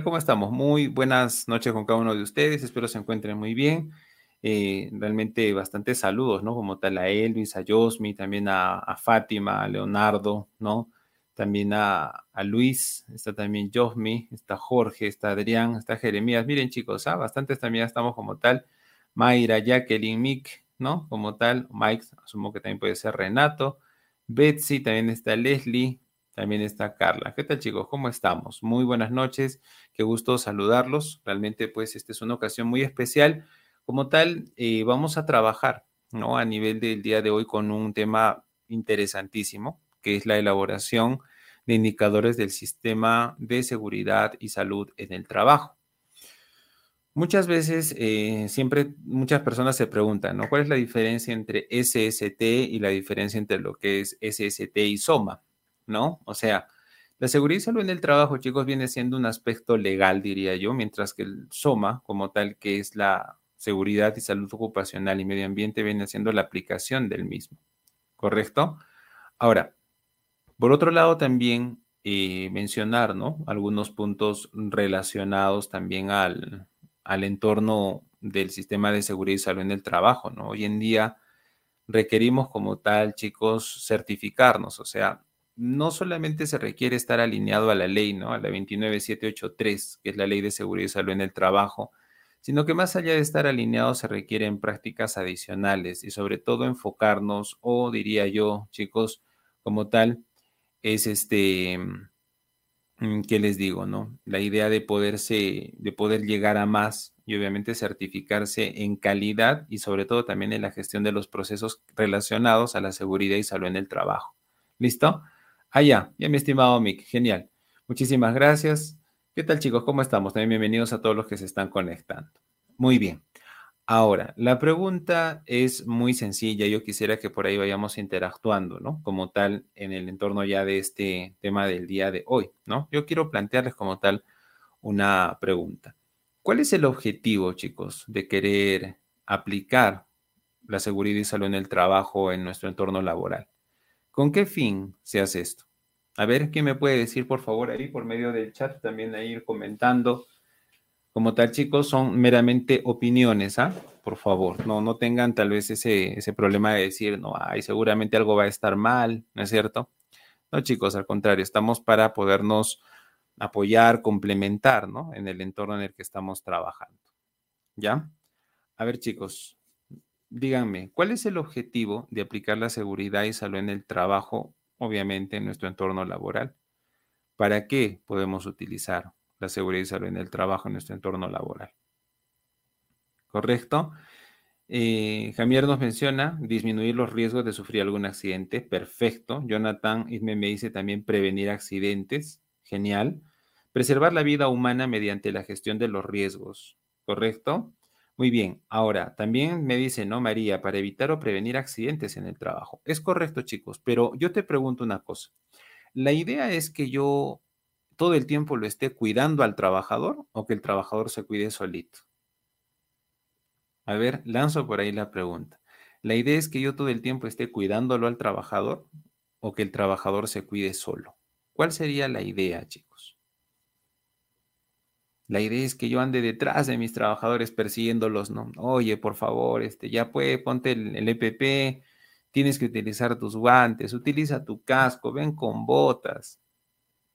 ¿Cómo estamos? Muy buenas noches con cada uno de ustedes. Espero se encuentren muy bien. Eh, realmente bastantes saludos, ¿no? Como tal a Elvis, a Josmi, también a, Fátima, a Leonardo, ¿no? También a, Luis, está también Josmi, está Jorge, está Adrián, está Jeremías. Miren chicos, ¿ah? bastantes también estamos como tal. Mayra, Jacqueline, Mick, ¿no? Como tal. Mike, asumo que también puede ser Renato. Betsy, también está Leslie, también está Carla. ¿Qué tal chicos? ¿Cómo estamos? Muy buenas noches. Qué gusto saludarlos. Realmente pues esta es una ocasión muy especial. Como tal, eh, vamos a trabajar ¿no? a nivel del día de hoy con un tema interesantísimo, que es la elaboración de indicadores del sistema de seguridad y salud en el trabajo. Muchas veces, eh, siempre muchas personas se preguntan, ¿no? ¿Cuál es la diferencia entre SST y la diferencia entre lo que es SST y SOMA? ¿No? O sea, la seguridad y salud en el trabajo, chicos, viene siendo un aspecto legal, diría yo, mientras que el SOMA, como tal, que es la seguridad y salud ocupacional y medio ambiente, viene siendo la aplicación del mismo. ¿Correcto? Ahora, por otro lado, también eh, mencionar, ¿no? Algunos puntos relacionados también al, al entorno del sistema de seguridad y salud en el trabajo, ¿no? Hoy en día requerimos como tal, chicos, certificarnos, o sea, no solamente se requiere estar alineado a la ley, ¿no? A la 29783, que es la ley de seguridad y salud en el trabajo, sino que más allá de estar alineado se requieren prácticas adicionales y sobre todo enfocarnos, o diría yo, chicos, como tal, es este, mm, ¿qué les digo, no? La idea de poderse, de poder llegar a más y obviamente certificarse en calidad y sobre todo también en la gestión de los procesos relacionados a la seguridad y salud en el trabajo. ¿Listo? Ah, ya, ya mi estimado Mick, genial. Muchísimas gracias. ¿Qué tal chicos? ¿Cómo estamos? También bienvenidos a todos los que se están conectando. Muy bien. Ahora, la pregunta es muy sencilla. Yo quisiera que por ahí vayamos interactuando, ¿no? Como tal, en el entorno ya de este tema del día de hoy, ¿no? Yo quiero plantearles como tal una pregunta. ¿Cuál es el objetivo, chicos, de querer aplicar la seguridad y salud en el trabajo en nuestro entorno laboral? ¿Con qué fin se hace esto? A ver, ¿quién me puede decir, por favor, ahí por medio del chat, también ahí ir comentando? Como tal, chicos, son meramente opiniones, ¿ah? Por favor, no, no tengan tal vez ese, ese problema de decir, no, ay, seguramente algo va a estar mal, ¿no es cierto? No, chicos, al contrario, estamos para podernos apoyar, complementar, ¿no? En el entorno en el que estamos trabajando. ¿Ya? A ver, chicos, díganme, ¿cuál es el objetivo de aplicar la seguridad y salud en el trabajo, obviamente en nuestro entorno laboral? ¿Para qué podemos utilizar la seguridad y salud en el trabajo en nuestro entorno laboral? ¿Correcto? Eh, Javier nos menciona disminuir los riesgos de sufrir algún accidente. Perfecto. Jonathan me dice también prevenir accidentes. Genial. Preservar la vida humana mediante la gestión de los riesgos. ¿Correcto? Muy bien, ahora también me dice, ¿no, María? Para evitar o prevenir accidentes en el trabajo. Es correcto, chicos, pero yo te pregunto una cosa. ¿La idea es que yo todo el tiempo lo esté cuidando al trabajador o que el trabajador se cuide solito? A ver, lanzo por ahí la pregunta. ¿La idea es que yo todo el tiempo esté cuidándolo al trabajador o que el trabajador se cuide solo? ¿Cuál sería la idea, chicos? La idea es que yo ande detrás de mis trabajadores persiguiéndolos, ¿no? Oye, por favor, este, ya puede, ponte el, EPP, tienes que utilizar tus guantes, utiliza tu casco, ven con botas,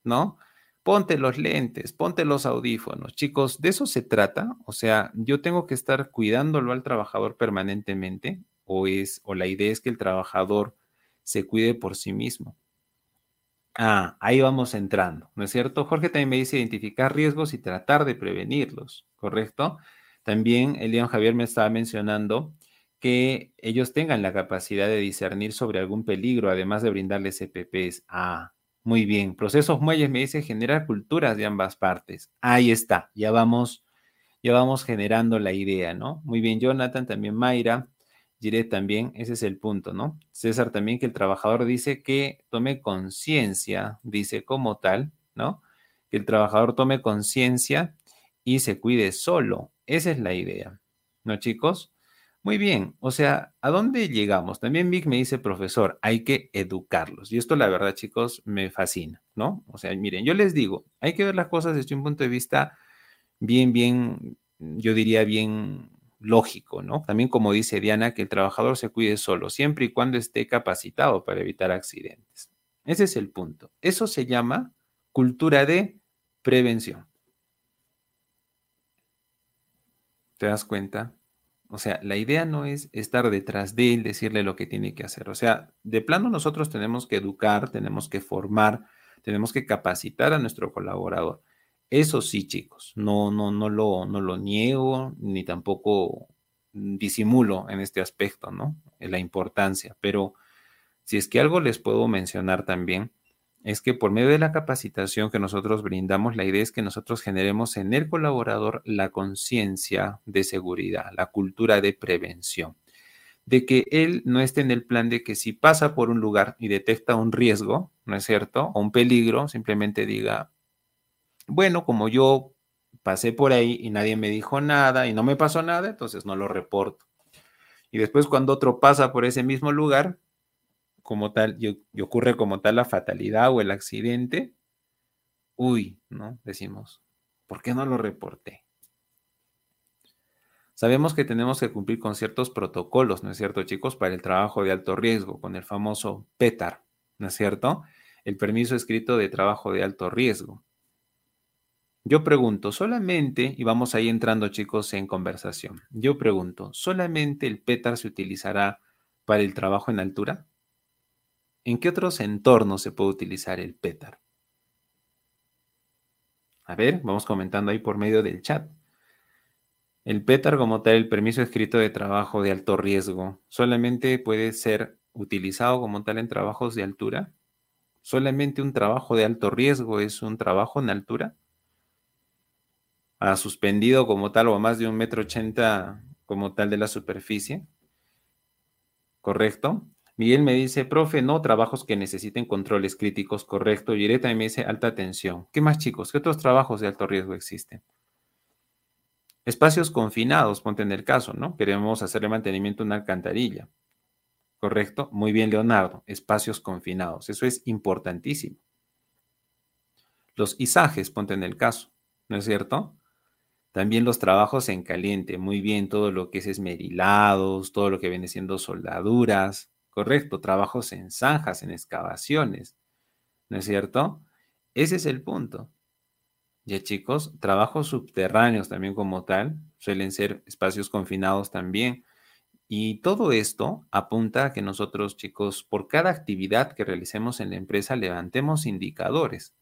¿no? Ponte los lentes, ponte los audífonos. Chicos, de eso se trata. O sea, yo tengo que estar cuidándolo al trabajador permanentemente o es o la idea es que el trabajador se cuide por sí mismo. Ah, ahí vamos entrando, ¿no es cierto? Jorge también me dice identificar riesgos y tratar de prevenirlos, ¿correcto? También Elian Javier me estaba mencionando que ellos tengan la capacidad de discernir sobre algún peligro, además de brindarles EPPs. Ah, muy bien. Procesos muelles me dice generar culturas de ambas partes. Ahí está, ya vamos, ya vamos generando la idea, ¿no? Muy bien, Jonathan, también Mayra. Diré también, ese es el punto, ¿no? César también que el trabajador dice que tome conciencia, dice como tal, ¿no? Que el trabajador tome conciencia y se cuide solo. Esa es la idea, ¿no, chicos? Muy bien, o sea, ¿a dónde llegamos? También Vic me dice, profesor, hay que educarlos. Y esto la verdad, chicos, me fascina, ¿no? O sea, miren, yo les digo, hay que ver las cosas desde un punto de vista bien, bien, yo diría bien lógico, ¿no? También como dice Diana, que el trabajador se cuide solo, siempre y cuando esté capacitado para evitar accidentes. Ese es el punto. Eso se llama cultura de prevención. ¿Te das cuenta? O sea, la idea no es estar detrás de él, decirle lo que tiene que hacer. O sea, de plano nosotros tenemos que educar, tenemos que formar, tenemos que capacitar a nuestro colaborador. Eso sí, chicos, no, no, no lo, no lo niego ni tampoco disimulo en este aspecto, ¿no? En la importancia. Pero si es que algo les puedo mencionar también, es que por medio de la capacitación que nosotros brindamos, la idea es que nosotros generemos en el colaborador la conciencia de seguridad, la cultura de prevención, de que él no esté en el plan de que si pasa por un lugar y detecta un riesgo, ¿no es cierto? O un peligro, simplemente diga, bueno, como yo pasé por ahí y nadie me dijo nada y no me pasó nada, entonces no lo reporto. Y después cuando otro pasa por ese mismo lugar, como tal, y, ocurre como tal la fatalidad o el accidente, uy, ¿no? Decimos, ¿por qué no lo reporté? Sabemos que tenemos que cumplir con ciertos protocolos, ¿no es cierto, chicos? Para el trabajo de alto riesgo, con el famoso PETAR, ¿no es cierto? El permiso escrito de trabajo de alto riesgo. Yo pregunto, solamente, y vamos ahí entrando chicos en conversación, yo pregunto, ¿solamente el PETAR se utilizará para el trabajo en altura? ¿En qué otros entornos se puede utilizar el PETAR? A ver, vamos comentando ahí por medio del chat. El PETAR como tal, el permiso escrito de trabajo de alto riesgo, solamente puede ser utilizado como tal en trabajos de altura. Solamente un trabajo de alto riesgo es un trabajo en altura. Ha suspendido como tal o a más de un metro ochenta como tal de la superficie. ¿Correcto? Miguel me dice, profe, no, trabajos que necesiten controles críticos, correcto. Y Ireta me dice, alta tensión. ¿Qué más, chicos? ¿Qué otros trabajos de alto riesgo existen? Espacios confinados, ponte en el caso, ¿no? Queremos hacerle mantenimiento a una alcantarilla. ¿Correcto? Muy bien, Leonardo. Espacios confinados. Eso es importantísimo. Los izajes, ponte en el caso, ¿no es cierto? También los trabajos en caliente, muy bien, todo lo que es esmerilados, todo lo que viene siendo soldaduras, Correcto, trabajos en zanjas, en excavaciones, ¿no es cierto? Ese es el punto. Ya chicos, trabajos subterráneos también como tal, suelen ser espacios confinados también. Y todo esto apunta a que nosotros, chicos, por cada actividad que realicemos en la empresa, levantemos indicadores.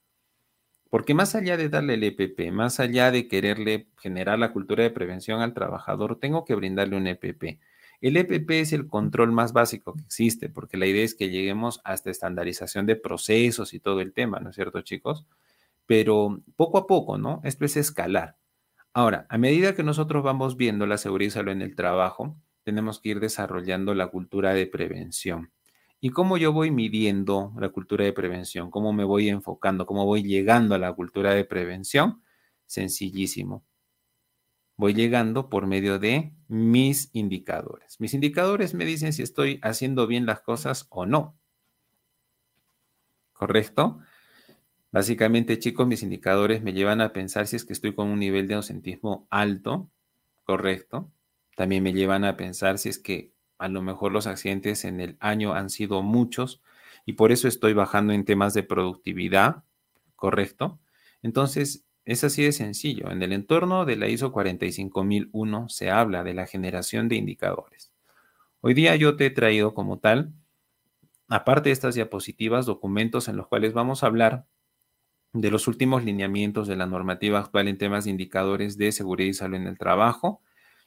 Porque más allá de darle el EPP, más allá de quererle generar la cultura de prevención al trabajador, tengo que brindarle un EPP. El EPP es el control más básico que existe, porque la idea es que lleguemos hasta estandarización de procesos y todo el tema, ¿no es cierto, chicos? Pero poco a poco, ¿no? Esto es escalar. Ahora, a medida que nosotros vamos viendo la seguridad en el trabajo, tenemos que ir desarrollando la cultura de prevención. ¿Y cómo yo voy midiendo la cultura de prevención? ¿Cómo me voy enfocando? ¿Cómo voy llegando a la cultura de prevención? Sencillísimo voy llegando por medio de mis indicadores. Mis indicadores me dicen si estoy haciendo bien las cosas o no. ¿Correcto? Básicamente, chicos, mis indicadores me llevan a pensar si es que estoy con un nivel de ausentismo alto, ¿correcto? También me llevan a pensar si es que a lo mejor los accidentes en el año han sido muchos y por eso estoy bajando en temas de productividad, ¿correcto? Entonces, es así de sencillo. En el entorno de la ISO 45001 se habla de la generación de indicadores. Hoy día yo te he traído como tal, aparte de estas diapositivas, documentos en los cuales vamos a hablar de los últimos lineamientos de la normativa actual en temas de indicadores de seguridad y salud en el trabajo.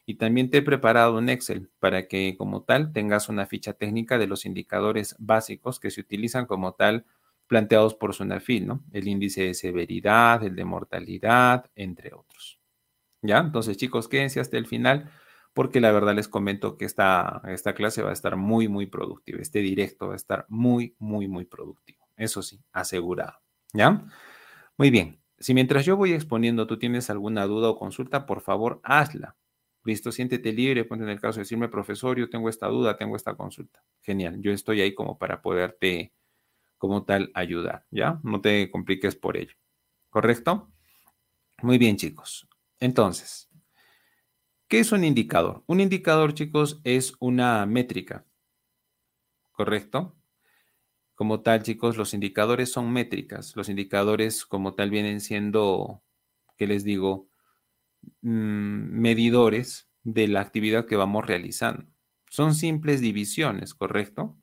Y también te he preparado un Excel para que como tal tengas una ficha técnica de los indicadores básicos que se utilizan como tal planteados por SUNAFIL, ¿no? El índice de severidad, el de mortalidad, entre otros. ¿Ya? Entonces, chicos, quédense hasta el final porque la verdad les comento que esta, esta clase va a estar muy, muy productiva. Este directo va a estar muy, muy, muy productivo. Eso sí, asegurado. ¿Ya? Muy bien. Si mientras yo voy exponiendo tú tienes alguna duda o consulta, por favor, hazla. Listo, siéntete libre, ponte en el caso de decirme, profesor, yo tengo esta duda, tengo esta consulta. Genial, yo estoy ahí como para poderte, como tal, ayudar, ¿ya? No te compliques por ello. ¿Correcto? Muy bien, chicos. Entonces, ¿qué es un indicador? Un indicador, chicos, es una métrica, ¿correcto? Como tal, chicos, los indicadores son métricas. Los indicadores como tal vienen siendo, ¿qué les digo? Mm, medidores de la actividad que vamos realizando. Son simples divisiones, ¿correcto?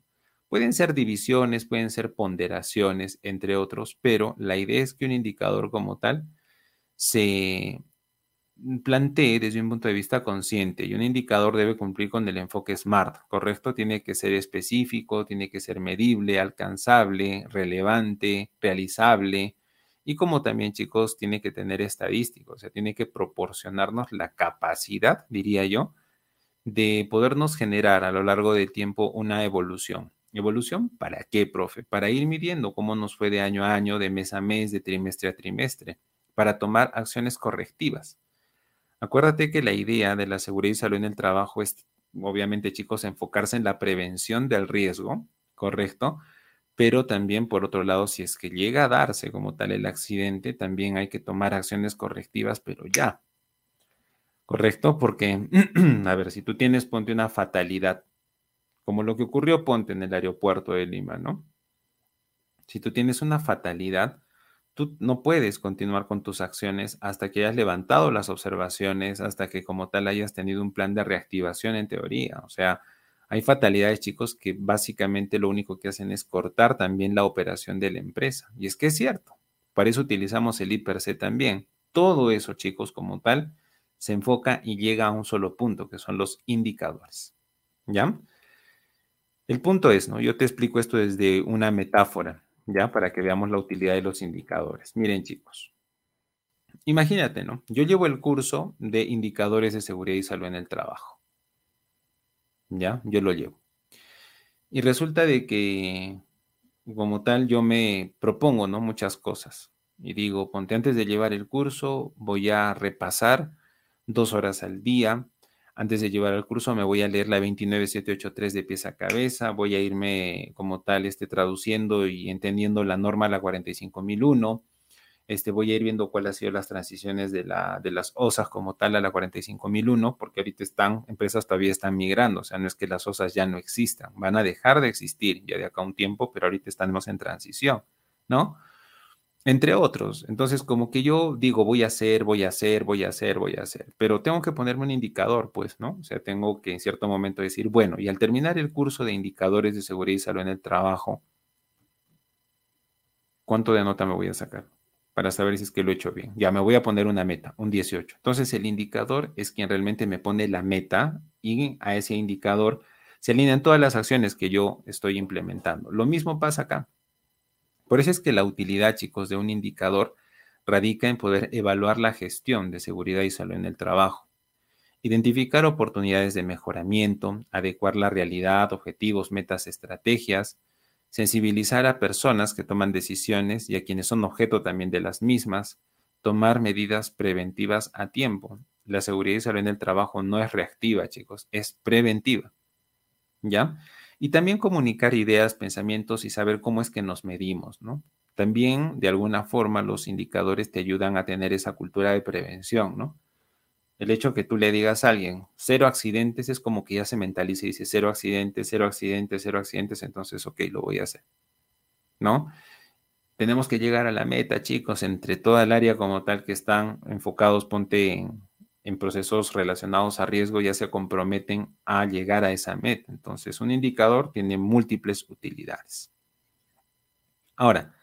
Pueden ser divisiones, pueden ser ponderaciones, entre otros, pero la idea es que un indicador como tal se plantee desde un punto de vista consciente y un indicador debe cumplir con el enfoque SMART, ¿correcto? Tiene que ser específico, tiene que ser medible, alcanzable, relevante, realizable y como también chicos tiene que tener estadísticos, o sea, tiene que proporcionarnos la capacidad, diría yo, de podernos generar a lo largo del tiempo una evolución. ¿Evolución para qué, profe? Para ir midiendo cómo nos fue de año a año, de mes a mes, de trimestre a trimestre, para tomar acciones correctivas. Acuérdate que la idea de la seguridad y salud en el trabajo es, obviamente, chicos, enfocarse en la prevención del riesgo, ¿correcto? Pero también, por otro lado, si es que llega a darse como tal el accidente, también hay que tomar acciones correctivas, pero ya. ¿Correcto? Porque, a ver, si tú tienes, ponte una fatalidad, como lo que ocurrió, ponte en el aeropuerto de Lima, ¿no? Si tú tienes una fatalidad, tú no puedes continuar con tus acciones hasta que hayas levantado las observaciones, hasta que como tal hayas tenido un plan de reactivación en teoría. O sea, hay fatalidades, chicos, que básicamente lo único que hacen es cortar también la operación de la empresa. Y es que es cierto. Para eso utilizamos el IPRC también. Todo eso, chicos, como tal, se enfoca y llega a un solo punto, que son los indicadores. ¿Ya? El punto es, ¿no? Yo te explico esto desde una metáfora. ¿ya? Para que veamos la utilidad de los indicadores. Miren, chicos. Imagínate, ¿no? Yo llevo el curso de indicadores de seguridad y salud en el trabajo. ¿Ya? Yo lo llevo. Y resulta de que, como tal, yo me propongo, ¿no? Muchas cosas. Y digo, ponte antes de llevar el curso, voy a repasar dos horas al día antes de llevar el curso me voy a leer la 29783 de pieza a cabeza, voy a irme como tal este, traduciendo y entendiendo la norma la 45001. Este, voy a ir viendo cuáles han sido las transiciones de, la, de las OSAs como tal a la 45001, porque ahorita están, empresas todavía están migrando, o sea, no es que las OSAs ya no existan, van a dejar de existir ya de acá un tiempo, pero ahorita estamos en transición, ¿no? entre otros. Entonces, como que yo digo, voy a hacer, voy a hacer, voy a hacer, voy a hacer, pero tengo que ponerme un indicador, pues, ¿no? O sea, tengo que en cierto momento decir, bueno, y al terminar el curso de indicadores de seguridad y salud en el trabajo, ¿cuánto de nota me voy a sacar? Para saber si es que lo he hecho bien. Ya me voy a poner una meta, un 18. Entonces, el indicador es quien realmente me pone la meta y a ese indicador se alinean todas las acciones que yo estoy implementando. Lo mismo pasa acá. Por eso es que la utilidad, chicos, de un indicador radica en poder evaluar la gestión de seguridad y salud en el trabajo, identificar oportunidades de mejoramiento, adecuar la realidad, objetivos, metas, estrategias, sensibilizar a personas que toman decisiones y a quienes son objeto también de las mismas, tomar medidas preventivas a tiempo. La seguridad y salud en el trabajo no es reactiva, chicos, es preventiva. ¿Ya? Y también comunicar ideas, pensamientos y saber cómo es que nos medimos, ¿no? También, de alguna forma, los indicadores te ayudan a tener esa cultura de prevención, ¿no? El hecho que tú le digas a alguien, cero accidentes, es como que ya se mentaliza y dice, cero accidentes, cero accidentes, cero accidentes, entonces, ok, lo voy a hacer, ¿no? Tenemos que llegar a la meta, chicos, entre toda el área como tal que están enfocados, ponte en en procesos relacionados a riesgo ya se comprometen a llegar a esa meta. Entonces, un indicador tiene múltiples utilidades. Ahora,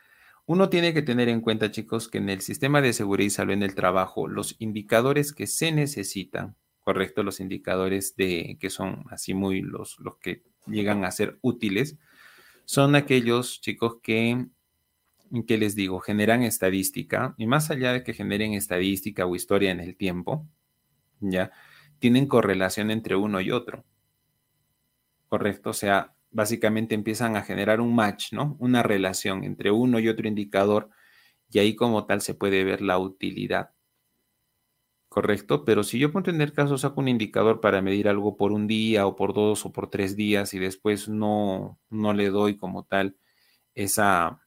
uno tiene que tener en cuenta, chicos, que en el sistema de seguridad y salud en el trabajo, los indicadores que se necesitan, correcto, los indicadores de que son así muy los, los que llegan a ser útiles, son aquellos chicos que, que les digo, generan estadística y más allá de que generen estadística o historia en el tiempo, ¿ya? Tienen correlación entre uno y otro. ¿Correcto? O sea, básicamente empiezan a generar un match, ¿no? Una relación entre uno y otro indicador y ahí como tal se puede ver la utilidad. ¿correcto? Pero si yo pongo en el caso saco un indicador para medir algo por un día o por dos o por tres días y después no, no le doy como tal esa,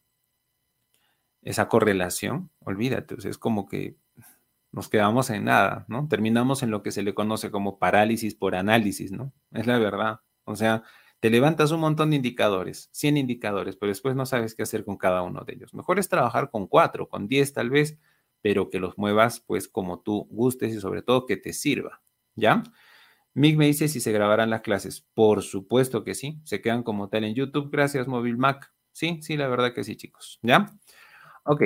esa correlación, olvídate, es como que nos quedamos en nada, ¿no? Terminamos en lo que se le conoce como parálisis por análisis, ¿no? Es la verdad. O sea, te levantas un montón de indicadores, 100 indicadores, pero después no sabes qué hacer con cada uno de ellos. Mejor es trabajar con cuatro, con 10 tal vez, pero que los muevas pues como tú gustes y sobre todo que te sirva, ¿ya? Mick me dice si se grabarán las clases. Por supuesto que sí, se quedan como tal en YouTube. Gracias, Móvil Mac. Sí, sí, la verdad que sí, chicos, ¿ya? Ok,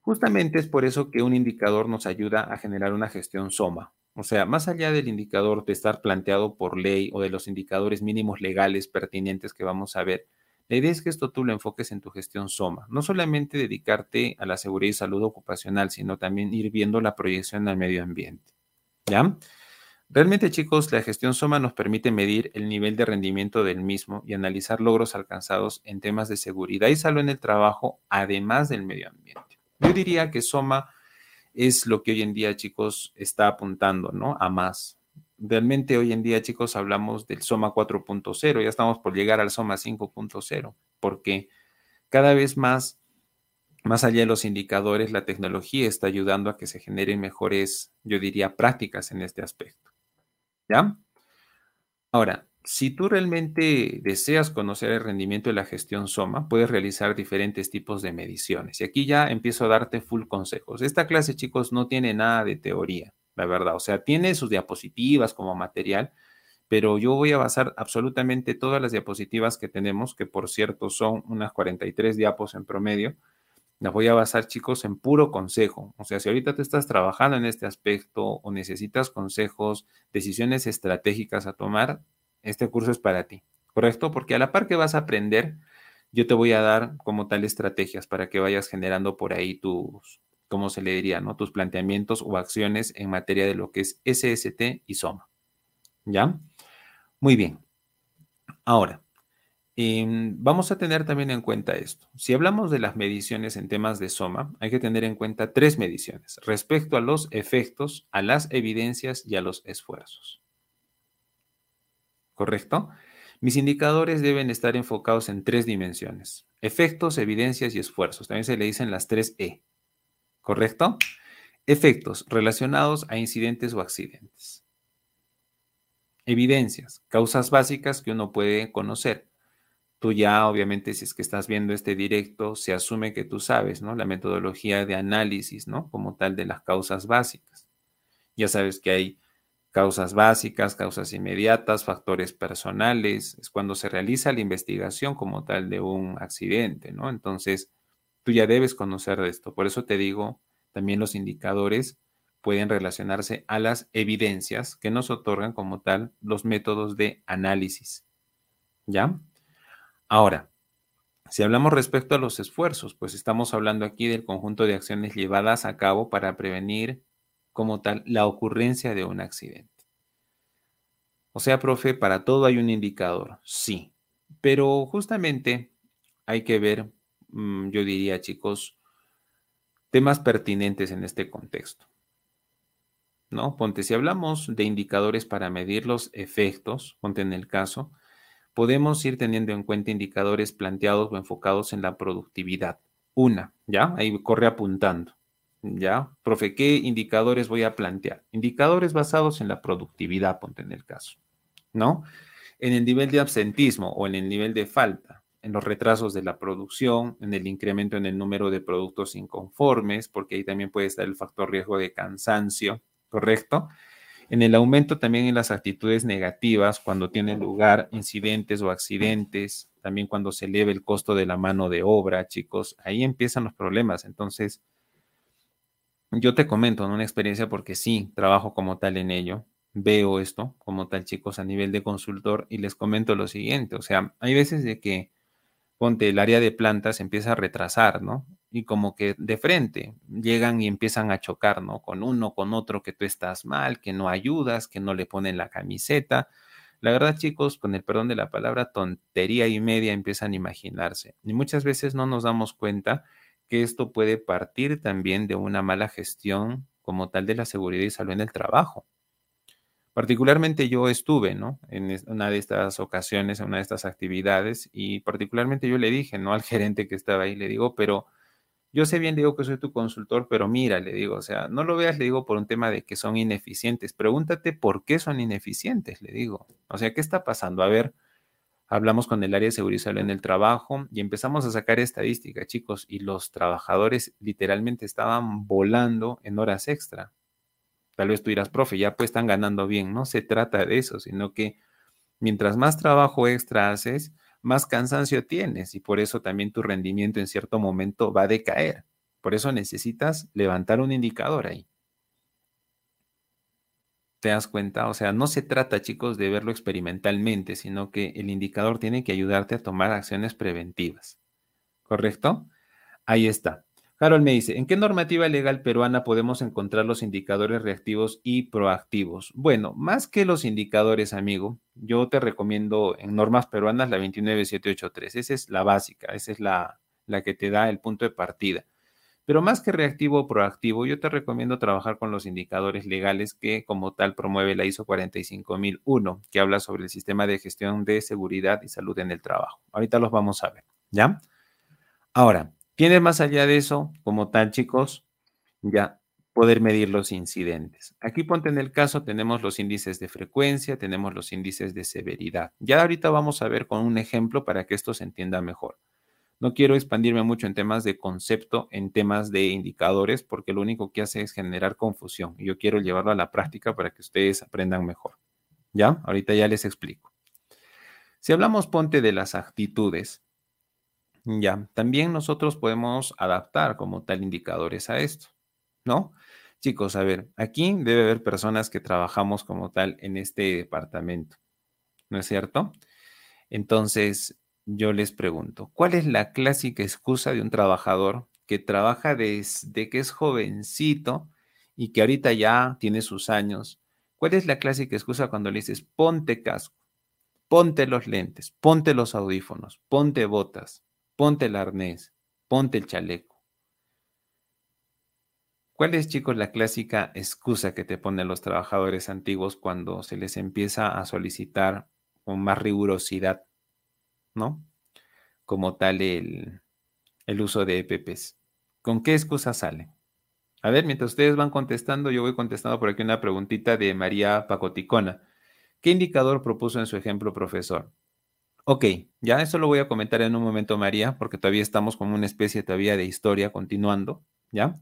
justamente es por eso que un indicador nos ayuda a generar una gestión SOMA. O sea, más allá del indicador de estar planteado por ley o de los indicadores mínimos legales pertinentes que vamos a ver, la idea es que esto tú lo enfoques en tu gestión SOMA. No solamente dedicarte a la seguridad y salud ocupacional, sino también ir viendo la proyección al medio ambiente. ¿Ya? Realmente, chicos, la gestión SOMA nos permite medir el nivel de rendimiento del mismo y analizar logros alcanzados en temas de seguridad y salud en el trabajo, además del medio ambiente. Yo diría que SOMA es lo que hoy en día, chicos, está apuntando, ¿no? A más. Realmente hoy en día, chicos, hablamos del SOMA 4.0, ya estamos por llegar al SOMA 5.0, porque cada vez más, más allá de los indicadores, la tecnología está ayudando a que se generen mejores, yo diría, prácticas en este aspecto. ¿Ya? Ahora, si tú realmente deseas conocer el rendimiento de la gestión SOMA, puedes realizar diferentes tipos de mediciones. Y aquí ya empiezo a darte full consejos. Esta clase, chicos, no tiene nada de teoría, la verdad. O sea, tiene sus diapositivas como material, pero yo voy a basar absolutamente todas las diapositivas que tenemos, que por cierto son unas 43 diapos en promedio. Las voy a basar, chicos, en puro consejo. O sea, si ahorita te estás trabajando en este aspecto o necesitas consejos, decisiones estratégicas a tomar, este curso es para ti, ¿correcto? Porque a la par que vas a aprender, yo te voy a dar como tal estrategias para que vayas generando por ahí tus, ¿cómo se le diría, no? Tus planteamientos o acciones en materia de lo que es SST y SOMA. ¿Ya? Muy bien. Ahora, em, vamos a tener también en cuenta esto. Si hablamos de las mediciones en temas de SOMA, hay que tener en cuenta tres mediciones respecto a los efectos, a las evidencias y a los esfuerzos. ¿Correcto? Mis indicadores deben estar enfocados en tres dimensiones. Efectos, evidencias y esfuerzos. También se le dicen las tres E. ¿Correcto? Efectos relacionados a incidentes o accidentes. Evidencias, causas básicas que uno puede conocer. Tú ya, obviamente, si es que estás viendo este directo, se asume que tú sabes, ¿no? La metodología de análisis, ¿no? Como tal de las causas básicas. Ya sabes que hay causas básicas, causas inmediatas, factores personales, es cuando se realiza la investigación como tal de un accidente, ¿no? Entonces, tú ya debes conocer de esto. Por eso te digo, también los indicadores pueden relacionarse a las evidencias que nos otorgan como tal los métodos de análisis. ¿Ya? Ahora, si hablamos respecto a los esfuerzos, pues estamos hablando aquí del conjunto de acciones llevadas a cabo para prevenir, como tal la ocurrencia de un accidente. O sea, profe, para todo hay un indicador, sí, pero justamente hay que ver, mm, yo diría, chicos, temas pertinentes en este contexto. ¿No? Ponte, si hablamos de indicadores para medir los efectos, ponte en el caso, podemos ir teniendo en cuenta indicadores planteados o enfocados en la productividad. Una, ¿ya? Ahí corre apuntando. ¿Ya? Profe, ¿qué indicadores voy a plantear? Indicadores basados en la productividad, ponte en el caso, ¿no? En el nivel de absentismo o en el nivel de falta, en los retrasos de la producción, en el incremento en el número de productos inconformes, porque ahí también puede estar el factor riesgo de cansancio, ¿correcto? En el aumento también en las actitudes negativas cuando tienen lugar incidentes o accidentes, también cuando se eleva el costo de la mano de obra, chicos, ahí empiezan los problemas. Entonces, yo te comento en una experiencia porque sí, trabajo como tal en ello, veo esto como tal, chicos, a nivel de consultor y les comento lo siguiente, o sea, hay veces de que, ponte, el área de plantas empieza a retrasar, ¿no? Y como que de frente llegan y empiezan a chocar, ¿no? Con uno, con otro, que tú estás mal, que no ayudas, que no le ponen la camiseta. La verdad, chicos, con el perdón de la palabra, tontería y media empiezan a imaginarse. Y muchas veces no nos damos cuenta que esto puede partir también de una mala gestión como tal de la seguridad y salud en el trabajo. Particularmente yo estuve, ¿no? En una de estas ocasiones, en una de estas actividades, y particularmente yo le dije, ¿no? Al gerente que estaba ahí, le digo, pero yo sé bien, digo que soy tu consultor, pero mira, le digo, o sea, no lo veas, le digo, por un tema de que son ineficientes. Pregúntate por qué son ineficientes, le digo. O sea, ¿qué está pasando? A ver, hablamos con el área de seguridad en el trabajo y empezamos a sacar estadísticas, chicos, y los trabajadores literalmente estaban volando en horas extra. Tal vez tú dirás, profe, ya pues están ganando bien. No se trata de eso, sino que mientras más trabajo extra haces, más cansancio tienes y por eso también tu rendimiento en cierto momento va a decaer. Por eso necesitas levantar un indicador ahí. ¿Te das cuenta? O sea, no se trata, chicos, de verlo experimentalmente, sino que el indicador tiene que ayudarte a tomar acciones preventivas. ¿Correcto? Ahí está. Carol me dice, ¿en qué normativa legal peruana podemos encontrar los indicadores reactivos y proactivos? Bueno, más que los indicadores, amigo, yo te recomiendo en normas peruanas la 29783. Esa es la básica, esa es la, la que te da el punto de partida. Pero más que reactivo o proactivo, yo te recomiendo trabajar con los indicadores legales que como tal promueve la ISO 45001, que habla sobre el sistema de gestión de seguridad y salud en el trabajo. Ahorita los vamos a ver, ¿ya? Ahora, Tienes más allá de eso, como tal, chicos, ya poder medir los incidentes. Aquí ponte en el caso, tenemos los índices de frecuencia, tenemos los índices de severidad. Ya ahorita vamos a ver con un ejemplo para que esto se entienda mejor. No quiero expandirme mucho en temas de concepto, en temas de indicadores, porque lo único que hace es generar confusión. Y yo quiero llevarlo a la práctica para que ustedes aprendan mejor. ¿Ya? Ahorita ya les explico. Si hablamos, ponte de las actitudes, ya, también nosotros podemos adaptar como tal indicadores a esto, ¿no? Chicos, a ver, aquí debe haber personas que trabajamos como tal en este departamento, ¿no es cierto? Entonces, yo les pregunto, ¿cuál es la clásica excusa de un trabajador que trabaja desde que es jovencito y que ahorita ya tiene sus años? ¿Cuál es la clásica excusa cuando le dices, ponte casco, ponte los lentes, ponte los audífonos, ponte botas? ponte el arnés, ponte el chaleco. ¿Cuál es, chicos, la clásica excusa que te ponen los trabajadores antiguos cuando se les empieza a solicitar con más rigurosidad, ¿no? Como tal el, el uso de EPPs. ¿Con qué excusa salen? A ver, mientras ustedes van contestando, yo voy contestando por aquí una preguntita de María Pacoticona. ¿Qué indicador propuso en su ejemplo, profesor? Ok, ya eso lo voy a comentar en un momento, María, porque todavía estamos como una especie todavía de historia continuando, ¿ya?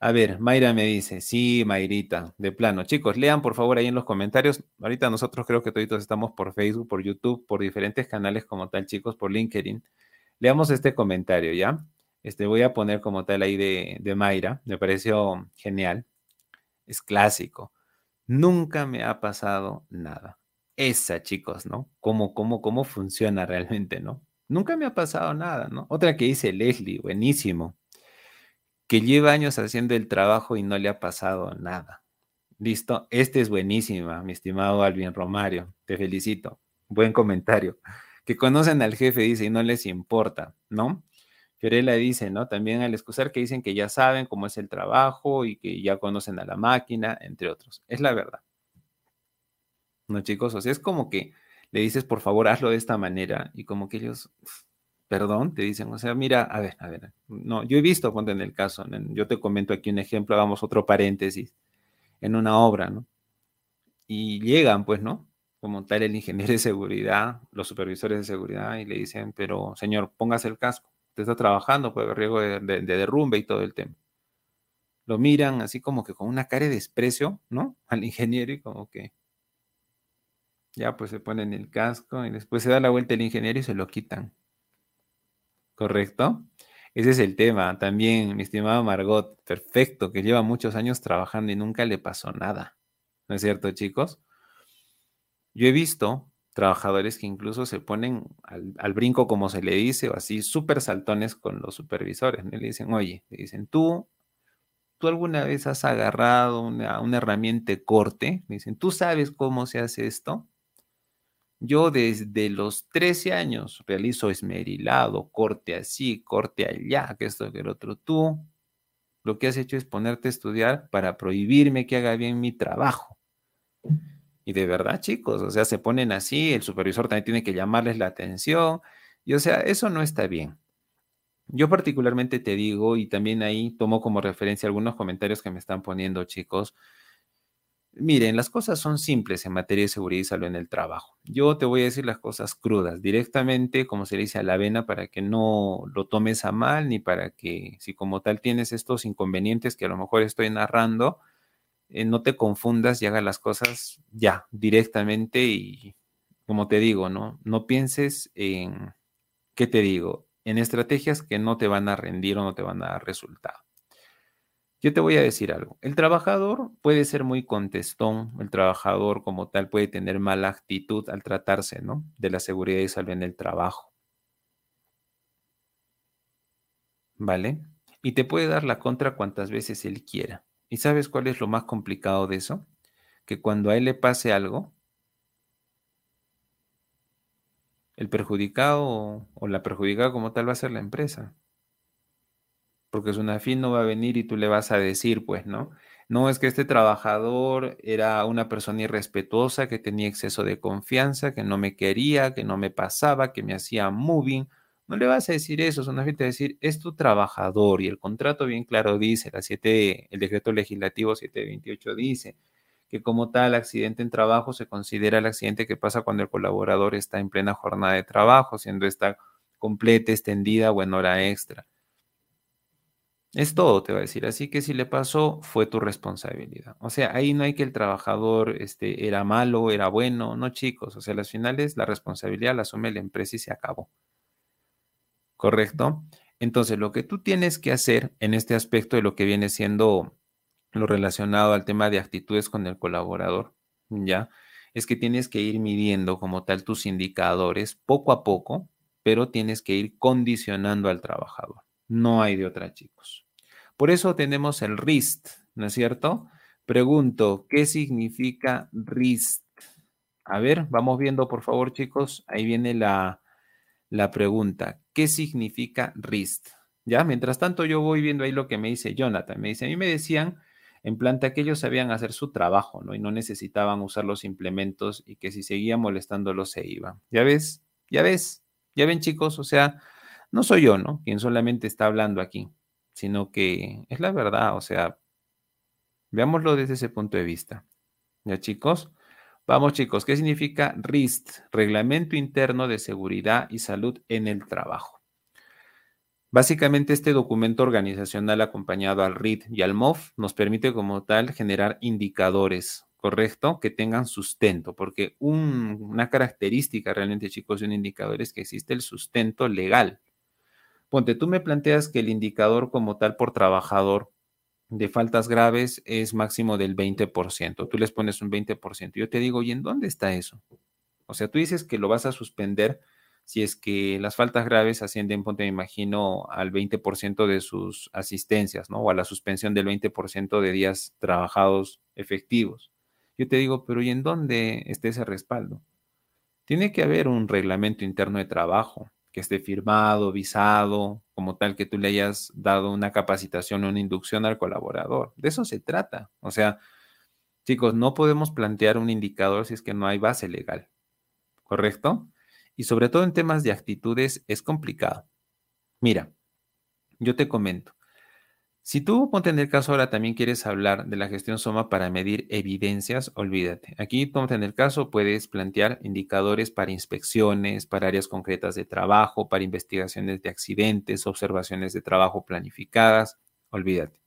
A ver, Mayra me dice, sí, Mayrita, de plano. Chicos, lean por favor ahí en los comentarios. Ahorita nosotros creo que todos estamos por Facebook, por YouTube, por diferentes canales como tal, chicos, por LinkedIn. Leamos este comentario, ¿ya? Este voy a poner como tal ahí de, de Mayra. Me pareció genial. Es clásico. Nunca me ha pasado nada esa, chicos, ¿no? ¿Cómo, cómo, cómo funciona realmente, ¿no? Nunca me ha pasado nada, ¿no? Otra que dice Leslie, buenísimo, que lleva años haciendo el trabajo y no le ha pasado nada. Listo, este es buenísima, mi estimado Alvin Romario, te felicito. Buen comentario. Que conocen al jefe, dice, y no les importa, ¿no? Fiorella dice, ¿no? También al excusar que dicen que ya saben cómo es el trabajo y que ya conocen a la máquina, entre otros. Es la verdad. ¿no, chicos? O sea, es como que le dices, por favor, hazlo de esta manera y como que ellos, perdón, te dicen, o sea, mira, a ver, a ver, no, yo he visto, ponte en el caso, yo te comento aquí un ejemplo, hagamos otro paréntesis, en una obra, ¿no? Y llegan, pues, ¿no? Como tal el ingeniero de seguridad, los supervisores de seguridad, y le dicen, pero señor, póngase el casco, usted está trabajando, pues, riesgo de, de derrumbe y todo el tema lo miran así como que con una cara de desprecio, ¿no? Al ingeniero y como que, ya pues se ponen el casco y después se da la vuelta el ingeniero y se lo quitan. ¿Correcto? Ese es el tema. También, mi estimado Margot, perfecto, que lleva muchos años trabajando y nunca le pasó nada. ¿No es cierto, chicos? Yo he visto trabajadores que incluso se ponen al, brinco, como se le dice, o así, súper saltones con los supervisores. Le dicen, oye, le dicen, tú, tú alguna vez has agarrado una, una herramienta corte. Le dicen, ¿tú sabes cómo se hace esto? Yo desde los 13 años realizo esmerilado, corte así, corte allá, que esto, que el otro. Tú, lo que has hecho es ponerte a estudiar para prohibirme que haga bien mi trabajo. Y de verdad, chicos, o sea, se ponen así, el supervisor también tiene que llamarles la atención. Y o sea, eso no está bien. Yo particularmente te digo, y también ahí tomo como referencia algunos comentarios que me están poniendo, chicos. Miren, las cosas son simples en materia de seguridad y salud en el trabajo. Yo te voy a decir las cosas crudas, directamente, como se le dice a la vena, para que no lo tomes a mal, ni para que, si como tal tienes estos inconvenientes que a lo mejor estoy narrando, eh, no te confundas y hagas las cosas ya, directamente y, como te digo, ¿no? No pienses en, ¿qué te digo? En estrategias que no te van a rendir o no te van a dar resultado. Yo te voy a decir algo. El trabajador puede ser muy contestón, el trabajador como tal puede tener mala actitud al tratarse, ¿no? De la seguridad y salud en el trabajo. ¿Vale? Y te puede dar la contra cuantas veces él quiera. ¿Y sabes cuál es lo más complicado de eso? Que cuando a él le pase algo, el perjudicado o, la perjudicada como tal va a ser la empresa porque su fin no va a venir y tú le vas a decir, pues, ¿no? No es que este trabajador era una persona irrespetuosa, que tenía exceso de confianza, que no me quería, que no me pasaba, que me hacía moving. No le vas a decir eso, Sunafin te va a decir, es tu trabajador y el contrato bien claro dice, la 7, el decreto legislativo 728 dice que como tal accidente en trabajo se considera el accidente que pasa cuando el colaborador está en plena jornada de trabajo, siendo esta completa, extendida o en hora extra. Es todo, te va a decir. Así que si le pasó, fue tu responsabilidad. O sea, ahí no hay que el trabajador este, era malo, era bueno. No, chicos. O sea, las finales la responsabilidad la asume la empresa y se acabó. ¿Correcto? Entonces, lo que tú tienes que hacer en este aspecto de lo que viene siendo lo relacionado al tema de actitudes con el colaborador, ¿ya? Es que tienes que ir midiendo como tal tus indicadores poco a poco, pero tienes que ir condicionando al trabajador. No hay de otra, chicos. Por eso tenemos el RIST, ¿no es cierto? Pregunto, ¿qué significa RIST? A ver, vamos viendo, por favor, chicos. Ahí viene la, la pregunta. ¿Qué significa RIST? Ya, mientras tanto, yo voy viendo ahí lo que me dice Jonathan. Me dice, a mí me decían en planta que ellos sabían hacer su trabajo, ¿no? Y no necesitaban usar los implementos y que si seguían molestándolos se iban. ¿Ya ves? ¿Ya ves? ¿Ya ven, chicos? O sea, no soy yo, ¿no? Quien solamente está hablando aquí, sino que es la verdad, o sea, veámoslo desde ese punto de vista. ¿Ya, chicos? Vamos, chicos, ¿qué significa RIST? Reglamento Interno de Seguridad y Salud en el Trabajo. Básicamente este documento organizacional acompañado al RIT y al MOF nos permite como tal generar indicadores, ¿correcto? Que tengan sustento, porque una característica realmente, chicos, de un indicador es que existe el sustento legal. Ponte, tú me planteas que el indicador como tal por trabajador de faltas graves es máximo del 20%. Tú les pones un 20%. Yo te digo, ¿y en dónde está eso? O sea, tú dices que lo vas a suspender si es que las faltas graves ascienden, ponte, me imagino, al 20% de sus asistencias, ¿no? O a la suspensión del 20% de días trabajados efectivos. Yo te digo, pero ¿y en dónde está ese respaldo? Tiene que haber un reglamento interno de trabajo que esté firmado, visado, como tal que tú le hayas dado una capacitación una inducción al colaborador. De eso se trata. O sea, chicos, no podemos plantear un indicador si es que no hay base legal. ¿Correcto? Y sobre todo en temas de actitudes es complicado. Mira, yo te comento. Si tú, ponte en el caso ahora, también quieres hablar de la gestión SOMA para medir evidencias, olvídate. Aquí, ponte en el caso, puedes plantear indicadores para inspecciones, para áreas concretas de trabajo, para investigaciones de accidentes, observaciones de trabajo planificadas, olvídate.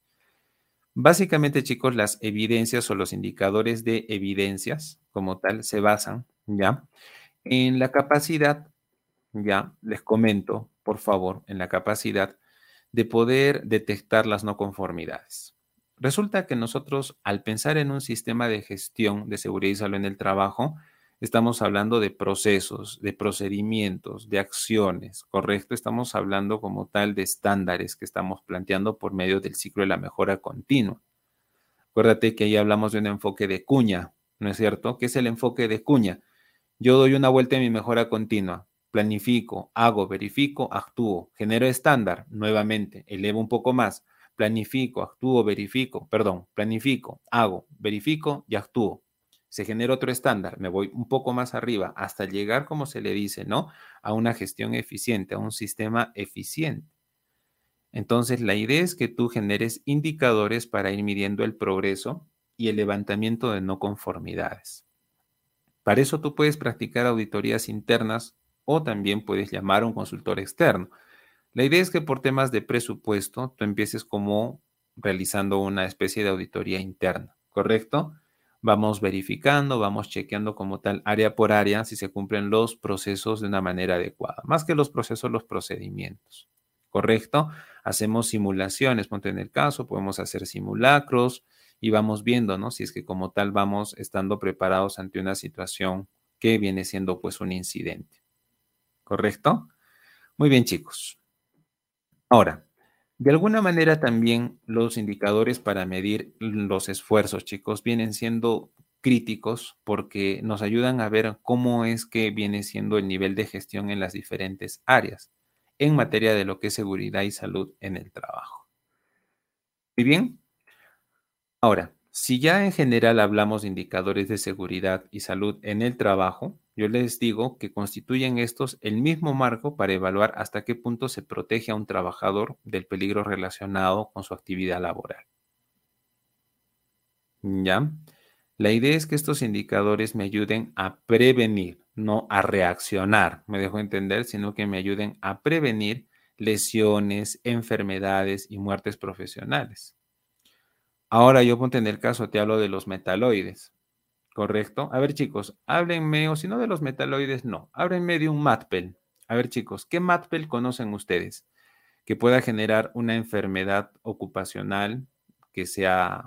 Básicamente, chicos, las evidencias o los indicadores de evidencias como tal se basan, ¿ya? En la capacidad, ya, les comento, por favor, en la capacidad de poder detectar las no conformidades. Resulta que nosotros, al pensar en un sistema de gestión de seguridad y salud en el trabajo, estamos hablando de procesos, de procedimientos, de acciones, ¿correcto? Estamos hablando como tal de estándares que estamos planteando por medio del ciclo de la mejora continua. Acuérdate que ahí hablamos de un enfoque de cuña, ¿no es cierto? ¿Qué es el enfoque de cuña? Yo doy una vuelta en mi mejora continua planifico, hago, verifico, actúo, genero estándar, nuevamente, elevo un poco más, planifico, actúo, verifico, perdón, planifico, hago, verifico y actúo. Se genera otro estándar, me voy un poco más arriba hasta llegar, como se le dice, ¿no? A una gestión eficiente, a un sistema eficiente. Entonces, la idea es que tú generes indicadores para ir midiendo el progreso y el levantamiento de no conformidades. Para eso tú puedes practicar auditorías internas o también puedes llamar a un consultor externo. La idea es que por temas de presupuesto tú empieces como realizando una especie de auditoría interna, ¿correcto? Vamos verificando, vamos chequeando como tal área por área si se cumplen los procesos de una manera adecuada. Más que los procesos, los procedimientos, ¿correcto? Hacemos simulaciones, ponte en el caso, podemos hacer simulacros y vamos viendo, ¿no? Si es que como tal vamos estando preparados ante una situación que viene siendo pues un incidente, ¿correcto? Muy bien, chicos. Ahora, de alguna manera también los indicadores para medir los esfuerzos, chicos, vienen siendo críticos porque nos ayudan a ver cómo es que viene siendo el nivel de gestión en las diferentes áreas en materia de lo que es seguridad y salud en el trabajo. Muy bien. Ahora, si ya en general hablamos de indicadores de seguridad y salud en el trabajo, yo les digo que constituyen estos el mismo marco para evaluar hasta qué punto se protege a un trabajador del peligro relacionado con su actividad laboral. ¿Ya? La idea es que estos indicadores me ayuden a prevenir, no a reaccionar, me dejo entender, sino que me ayuden a prevenir lesiones, enfermedades y muertes profesionales. Ahora yo ponte en el caso, te hablo de los metaloides. ¿Correcto? A ver, chicos, háblenme, o si no de los metaloides, no, háblenme de un matpel. A ver, chicos, ¿qué matpel conocen ustedes que pueda generar una enfermedad ocupacional que sea,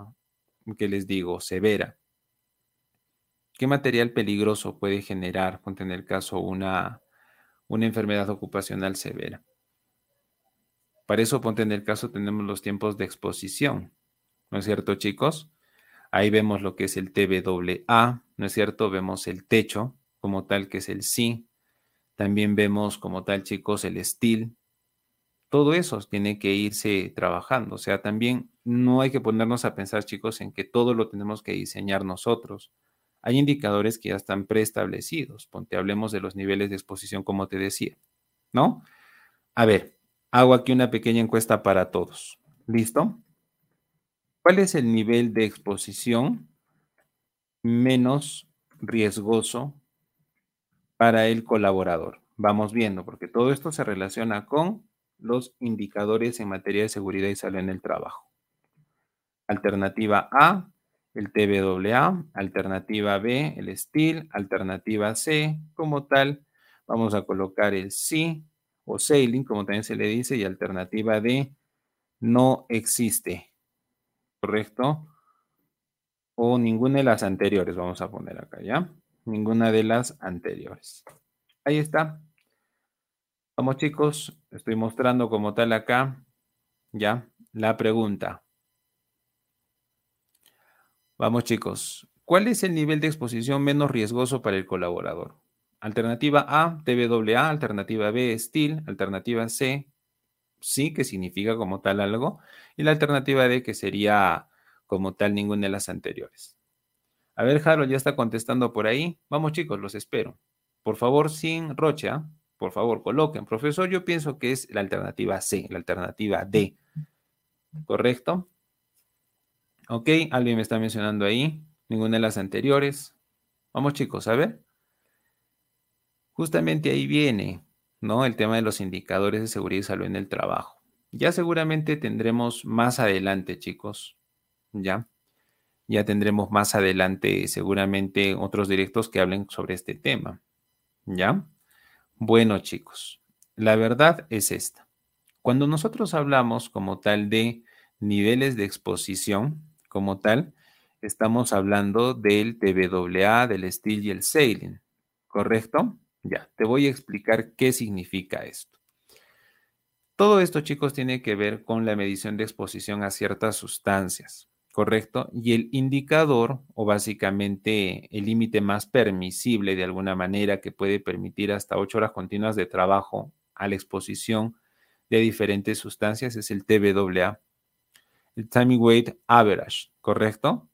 que les digo, severa? ¿Qué material peligroso puede generar, ponte en el caso, una, una enfermedad ocupacional severa? Para eso, ponte en el caso, tenemos los tiempos de exposición, ¿no es cierto, chicos? Ahí vemos lo que es el TBAA, ¿no es cierto? Vemos el techo como tal, que es el sí. También vemos como tal, chicos, el steel. Todo eso tiene que irse trabajando. O sea, también no hay que ponernos a pensar, chicos, en que todo lo tenemos que diseñar nosotros. Hay indicadores que ya están preestablecidos. Ponte, hablemos de los niveles de exposición, como te decía, ¿no? A ver, hago aquí una pequeña encuesta para todos. ¿Listo? ¿Cuál es el nivel de exposición menos riesgoso para el colaborador? Vamos viendo, porque todo esto se relaciona con los indicadores en materia de seguridad y salud en el trabajo. Alternativa A, el TBAA, alternativa B, el STIL, alternativa C, como tal, vamos a colocar el C o sailing, como también se le dice, y alternativa D, no existe correcto. O ninguna de las anteriores, vamos a poner acá, ¿ya? Ninguna de las anteriores. Ahí está. Vamos chicos, estoy mostrando como tal acá, ¿ya? La pregunta. Vamos chicos, ¿cuál es el nivel de exposición menos riesgoso para el colaborador? Alternativa A, TBAA, alternativa B, STIL, alternativa C, sí, que significa como tal algo, y la alternativa D, que sería como tal ninguna de las anteriores. A ver, Harold ya está contestando por ahí. Vamos, chicos, los espero. Por favor, sin rocha, por favor, coloquen. Profesor, yo pienso que es la alternativa C, la alternativa D. ¿Correcto? Ok, alguien me está mencionando ahí. Ninguna de las anteriores. Vamos, chicos, a ver. Justamente ahí viene ¿no? El tema de los indicadores de seguridad y salud en el trabajo. Ya seguramente tendremos más adelante, chicos, ya. Ya tendremos más adelante seguramente otros directos que hablen sobre este tema, ¿ya? Bueno, chicos, la verdad es esta. Cuando nosotros hablamos como tal de niveles de exposición, como tal, estamos hablando del TWA, del steel y el sailing, ¿correcto? Ya, te voy a explicar qué significa esto. Todo esto, chicos, tiene que ver con la medición de exposición a ciertas sustancias, ¿correcto? Y el indicador, o básicamente el límite más permisible de alguna manera que puede permitir hasta ocho horas continuas de trabajo a la exposición de diferentes sustancias es el TBAA. el timing weight average, ¿correcto?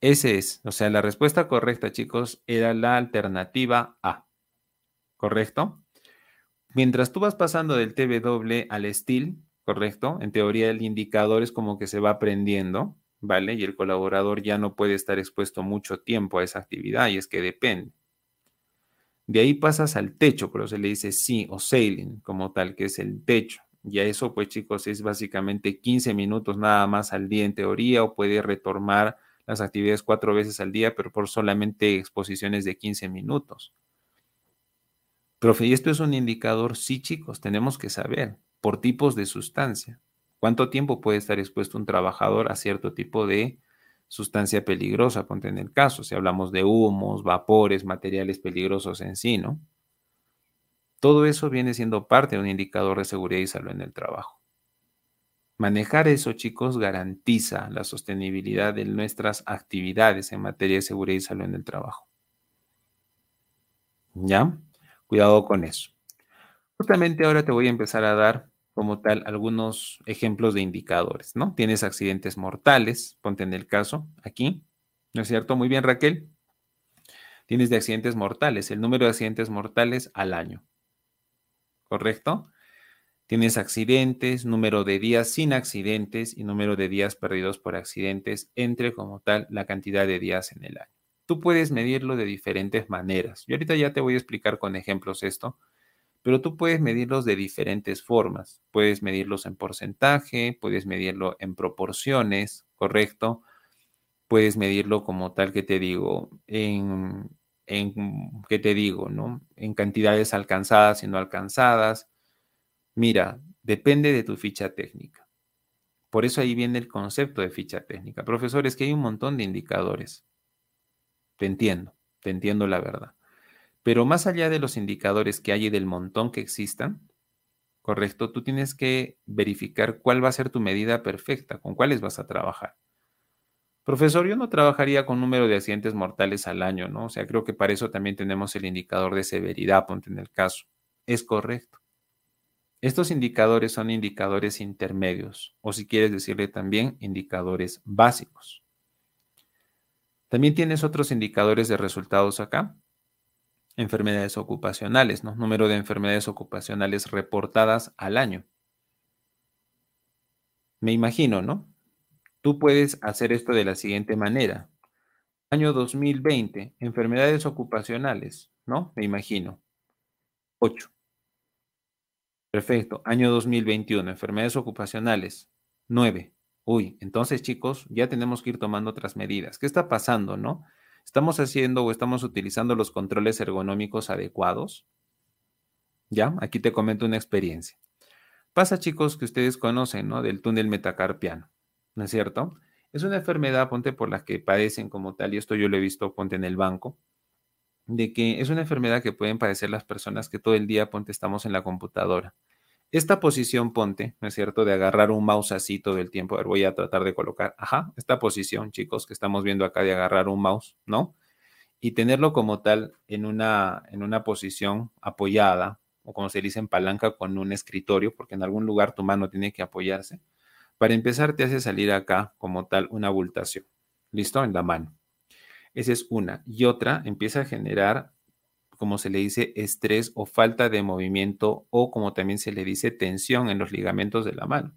Ese es, o sea, la respuesta correcta, chicos, era la alternativa A, ¿correcto? Mientras tú vas pasando del TW al STIL, ¿correcto? En teoría el indicador es como que se va aprendiendo, ¿vale? Y el colaborador ya no puede estar expuesto mucho tiempo a esa actividad y es que depende. De ahí pasas al techo, pero se le dice sí o sailing como tal, que es el techo. Y a eso, pues chicos, es básicamente 15 minutos nada más al día en teoría o puede retomar las actividades cuatro veces al día, pero por solamente exposiciones de 15 minutos. Profe, ¿y esto es un indicador? Sí, chicos, tenemos que saber por tipos de sustancia. ¿Cuánto tiempo puede estar expuesto un trabajador a cierto tipo de sustancia peligrosa? Ponte en el caso, si hablamos de humos, vapores, materiales peligrosos en sí, ¿no? Todo eso viene siendo parte de un indicador de seguridad y salud en el trabajo. Manejar eso, chicos, garantiza la sostenibilidad de nuestras actividades en materia de seguridad y salud en el trabajo. ¿Ya? Cuidado con eso. Justamente ahora te voy a empezar a dar como tal algunos ejemplos de indicadores, ¿no? Tienes accidentes mortales, ponte en el caso aquí, ¿no es cierto? Muy bien, Raquel. Tienes de accidentes mortales, el número de accidentes mortales al año, ¿correcto? Tienes accidentes, número de días sin accidentes y número de días perdidos por accidentes entre como tal la cantidad de días en el año. Tú puedes medirlo de diferentes maneras. Yo ahorita ya te voy a explicar con ejemplos esto, pero tú puedes medirlos de diferentes formas. Puedes medirlos en porcentaje, puedes medirlo en proporciones, ¿correcto? Puedes medirlo como tal que te digo, en, en ¿qué te digo? ¿no? En cantidades alcanzadas y no alcanzadas Mira, depende de tu ficha técnica. Por eso ahí viene el concepto de ficha técnica. Profesor, es que hay un montón de indicadores. Te entiendo, te entiendo la verdad. Pero más allá de los indicadores que hay y del montón que existan, correcto, tú tienes que verificar cuál va a ser tu medida perfecta, con cuáles vas a trabajar. Profesor, yo no trabajaría con número de accidentes mortales al año, ¿no? O sea, creo que para eso también tenemos el indicador de severidad, ponte en el caso. Es correcto. Estos indicadores son indicadores intermedios, o si quieres decirle también indicadores básicos. También tienes otros indicadores de resultados acá. Enfermedades ocupacionales, ¿no? Número de enfermedades ocupacionales reportadas al año. Me imagino, ¿no? Tú puedes hacer esto de la siguiente manera. Año 2020, enfermedades ocupacionales, ¿no? Me imagino. 8. Perfecto. Año 2021, enfermedades ocupacionales, 9. Uy, entonces chicos, ya tenemos que ir tomando otras medidas. ¿Qué está pasando, no? ¿Estamos haciendo o estamos utilizando los controles ergonómicos adecuados? Ya, aquí te comento una experiencia. Pasa, chicos, que ustedes conocen, ¿no? Del túnel metacarpiano, ¿no es cierto? Es una enfermedad, ponte, por la que padecen como tal, y esto yo lo he visto, ponte en el banco, de que es una enfermedad que pueden padecer las personas que todo el día, ponte, estamos en la computadora. Esta posición, ponte, ¿no es cierto?, de agarrar un mouse así todo el tiempo. A ver, voy a tratar de colocar, ajá, esta posición, chicos, que estamos viendo acá de agarrar un mouse, ¿no? Y tenerlo como tal en una, en una posición apoyada, o como se dice en palanca con un escritorio, porque en algún lugar tu mano tiene que apoyarse. Para empezar, te hace salir acá como tal una abultación. ¿Listo? En la mano. Esa es una. Y otra empieza a generar, como se le dice, estrés o falta de movimiento o como también se le dice, tensión en los ligamentos de la mano.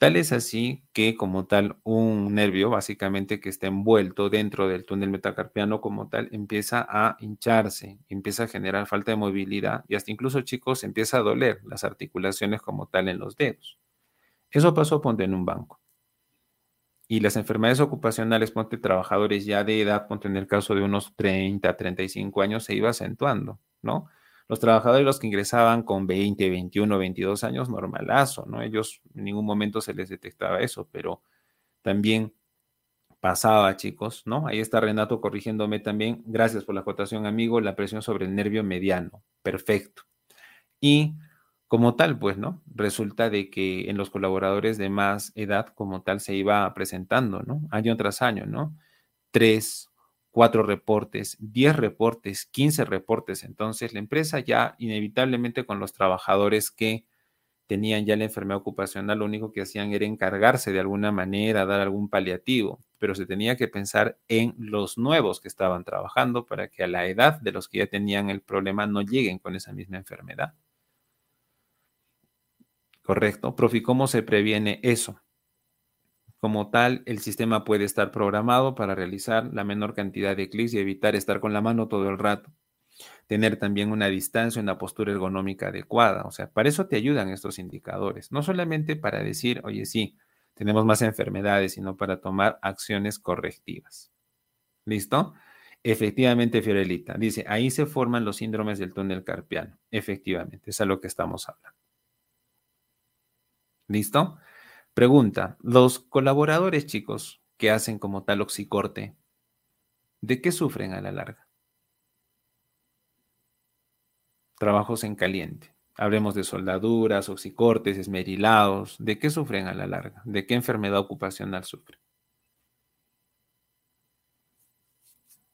Tal es así que como tal un nervio básicamente que está envuelto dentro del túnel metacarpiano como tal empieza a hincharse, empieza a generar falta de movilidad y hasta incluso chicos empieza a doler las articulaciones como tal en los dedos. Eso pasó ponte en un banco. Y las enfermedades ocupacionales, ponte trabajadores ya de edad, ponte en el caso de unos 30, 35 años, se iba acentuando, ¿no? Los trabajadores los que ingresaban con 20, 21, 22 años, normalazo, ¿no? Ellos en ningún momento se les detectaba eso, pero también pasaba, chicos, ¿no? Ahí está Renato corrigiéndome también. Gracias por la acotación, amigo. La presión sobre el nervio mediano. Perfecto. Y como tal, pues, ¿no? Resulta de que en los colaboradores de más edad, como tal, se iba presentando, ¿no? Año tras año, ¿no? Tres, cuatro reportes, diez reportes, quince reportes. Entonces, la empresa ya inevitablemente con los trabajadores que tenían ya la enfermedad ocupacional, lo único que hacían era encargarse de alguna manera, dar algún paliativo, pero se tenía que pensar en los nuevos que estaban trabajando para que a la edad de los que ya tenían el problema no lleguen con esa misma enfermedad. Correcto. Profi, ¿cómo se previene eso? Como tal, el sistema puede estar programado para realizar la menor cantidad de clics y evitar estar con la mano todo el rato tener también una distancia, una postura ergonómica adecuada. O sea, para eso te ayudan estos indicadores, no solamente para decir, oye, sí, tenemos más enfermedades, sino para tomar acciones correctivas. ¿Listo? Efectivamente, Fiorelita, dice, ahí se forman los síndromes del túnel carpiano. Efectivamente, es a lo que estamos hablando. ¿Listo? Pregunta, los colaboradores, chicos, que hacen como tal oxicorte, ¿de qué sufren a la larga? trabajos en caliente. Hablemos de soldaduras, oxicortes, esmerilados. ¿De qué sufren a la larga? ¿De qué enfermedad ocupacional sufren?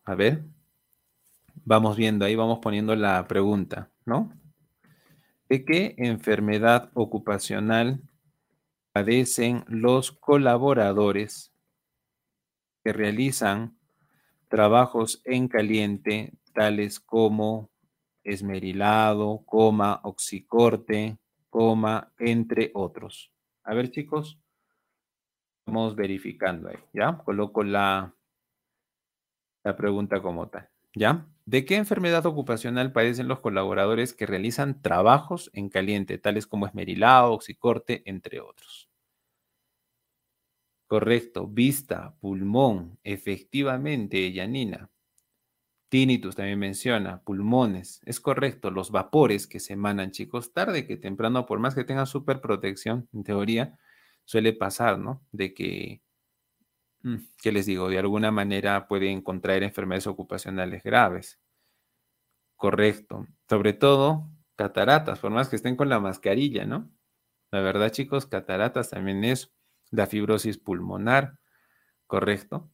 A ver, vamos viendo ahí, vamos poniendo la pregunta, ¿no? ¿De qué enfermedad ocupacional padecen los colaboradores que realizan trabajos en caliente, tales como esmerilado, coma, oxicorte, coma, entre otros. A ver, chicos, vamos verificando ahí, ¿ya? Coloco la, la pregunta como tal, ¿ya? ¿De qué enfermedad ocupacional padecen los colaboradores que realizan trabajos en caliente, tales como esmerilado, oxicorte, entre otros? Correcto, vista, pulmón, efectivamente, Yanina. Tinnitus también menciona, pulmones. Es correcto, los vapores que se emanan, chicos, tarde que temprano, por más que tengan super protección, en teoría, suele pasar, ¿no? De que, ¿qué les digo? De alguna manera pueden contraer enfermedades ocupacionales graves. Correcto. Sobre todo, cataratas, por más que estén con la mascarilla, ¿no? La verdad, chicos, cataratas también es la fibrosis pulmonar, ¿correcto?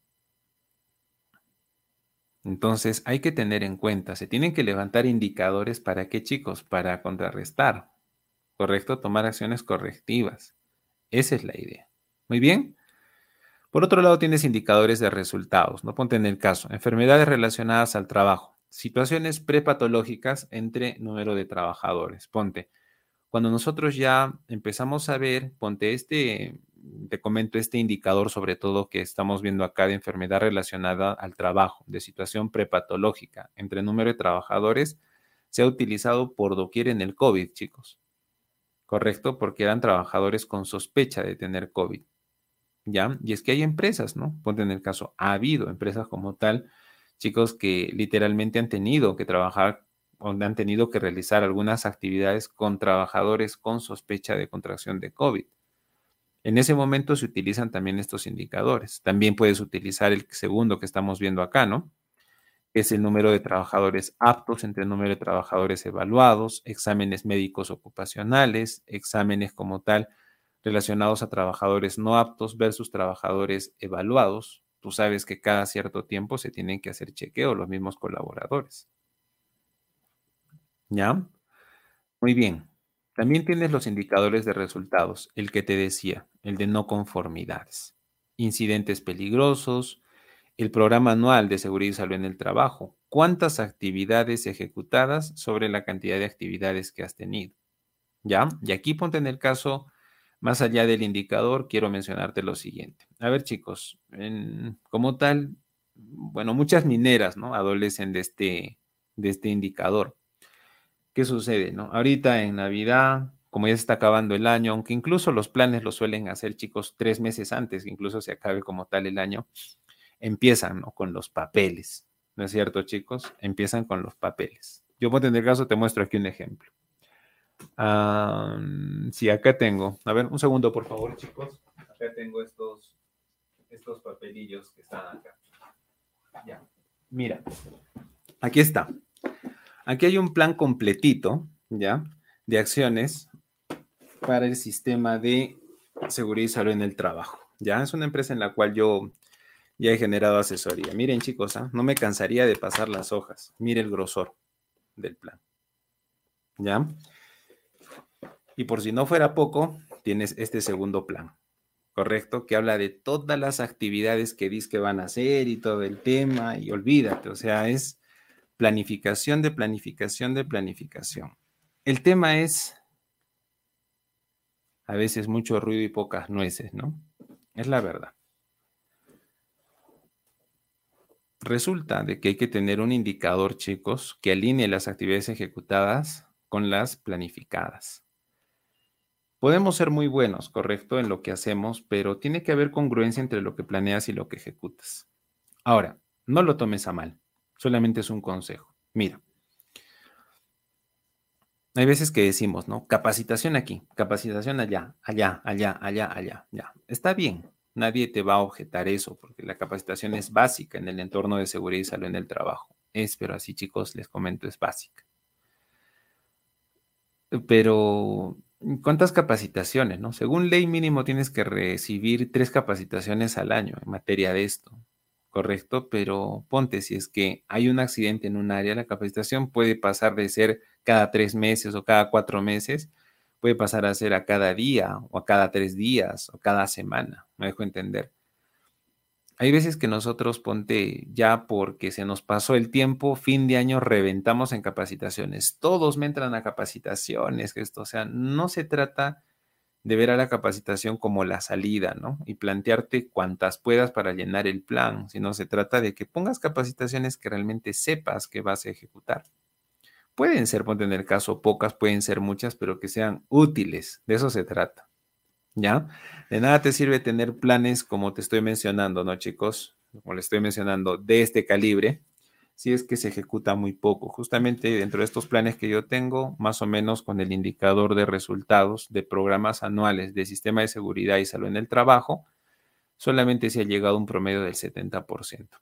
Entonces hay que tener en cuenta, se tienen que levantar indicadores para qué chicos, para contrarrestar, ¿correcto? Tomar acciones correctivas. Esa es la idea. Muy bien. Por otro lado, tienes indicadores de resultados. No ponte en el caso. Enfermedades relacionadas al trabajo. Situaciones prepatológicas entre número de trabajadores. Ponte. Cuando nosotros ya empezamos a ver, ponte este te comento este indicador, sobre todo que estamos viendo acá de enfermedad relacionada al trabajo, de situación prepatológica entre número de trabajadores, se ha utilizado por doquier en el COVID, chicos. Correcto, porque eran trabajadores con sospecha de tener COVID. ¿Ya? Y es que hay empresas, ¿no? Ponte el caso, ha habido empresas como tal, chicos, que literalmente han tenido que trabajar o han tenido que realizar algunas actividades con trabajadores con sospecha de contracción de COVID. En ese momento se utilizan también estos indicadores. También puedes utilizar el segundo que estamos viendo acá, ¿no? Es el número de trabajadores aptos entre el número de trabajadores evaluados, exámenes médicos ocupacionales, exámenes como tal relacionados a trabajadores no aptos versus trabajadores evaluados. Tú sabes que cada cierto tiempo se tienen que hacer chequeo los mismos colaboradores. ¿Ya? Muy bien. También tienes los indicadores de resultados, el que te decía, el de no conformidades, incidentes peligrosos, el programa anual de seguridad y salud en el trabajo, cuántas actividades ejecutadas sobre la cantidad de actividades que has tenido. ¿Ya? Y aquí ponte en el caso, más allá del indicador, quiero mencionarte lo siguiente. A ver, chicos, como tal, bueno, muchas mineras, ¿no? Adolecen de este, de este indicador. ¿qué sucede? No? Ahorita en Navidad, como ya se está acabando el año, aunque incluso los planes lo suelen hacer chicos tres meses antes, incluso se acabe como tal el año, empiezan ¿no? con los papeles. ¿No es cierto, chicos? Empiezan con los papeles. Yo puedo tener caso, te muestro aquí un ejemplo. Sí, acá tengo. A ver, un segundo, por favor, chicos. Acá tengo estos, estos papelillos que están acá. Ya. Mira, aquí está. Aquí hay un plan completito, ¿ya? De acciones para el sistema de seguridad y salud en el trabajo, ¿ya? Es una empresa en la cual yo ya he generado asesoría. Miren, chicos, ¿ah? no me cansaría de pasar las hojas. Mire el grosor del plan, ¿ya? Y por si no fuera poco, tienes este segundo plan, ¿correcto? Que habla de todas las actividades que dices que van a hacer y todo el tema, y olvídate, o sea, es planificación de planificación de planificación. El tema es a veces mucho ruido y pocas nueces, ¿no? Es la verdad. Resulta de que hay que tener un indicador, chicos, que alinee las actividades ejecutadas con las planificadas. Podemos ser muy buenos, correcto, en lo que hacemos, pero tiene que haber congruencia entre lo que planeas y lo que ejecutas. Ahora, no lo tomes a mal, solamente es un consejo. Mira, hay veces que decimos, ¿no? Capacitación aquí, capacitación allá, allá, allá, allá, allá, ya. Está bien, nadie te va a objetar eso, porque la capacitación es básica en el entorno de seguridad y salud en el trabajo. Es, pero así chicos, les comento, es básica. Pero ¿Cuántas capacitaciones? No? Según ley mínimo tienes que recibir tres capacitaciones al año en materia de esto, ¿correcto? Pero ponte, si es que hay un accidente en un área, la capacitación puede pasar de ser cada tres meses o cada cuatro meses, puede pasar a ser a cada día o a cada tres días o cada semana, me dejo entender. Hay veces que nosotros, ponte ya porque se nos pasó el tiempo, fin de año reventamos en capacitaciones. Todos me entran a capacitaciones, esto, o sea, no se trata de ver a la capacitación como la salida, ¿no? Y plantearte cuantas puedas para llenar el plan, sino se trata de que pongas capacitaciones que realmente sepas que vas a ejecutar. Pueden ser, ponte en el caso, pocas, pueden ser muchas, pero que sean útiles, de eso se trata. ¿Ya? De nada te sirve tener planes como te estoy mencionando, ¿no, chicos? Como le estoy mencionando, de este calibre, si es que se ejecuta muy poco. Justamente dentro de estos planes que yo tengo, más o menos con el indicador de resultados de programas anuales de sistema de seguridad y salud en el trabajo, solamente se ha llegado a un promedio del 70%.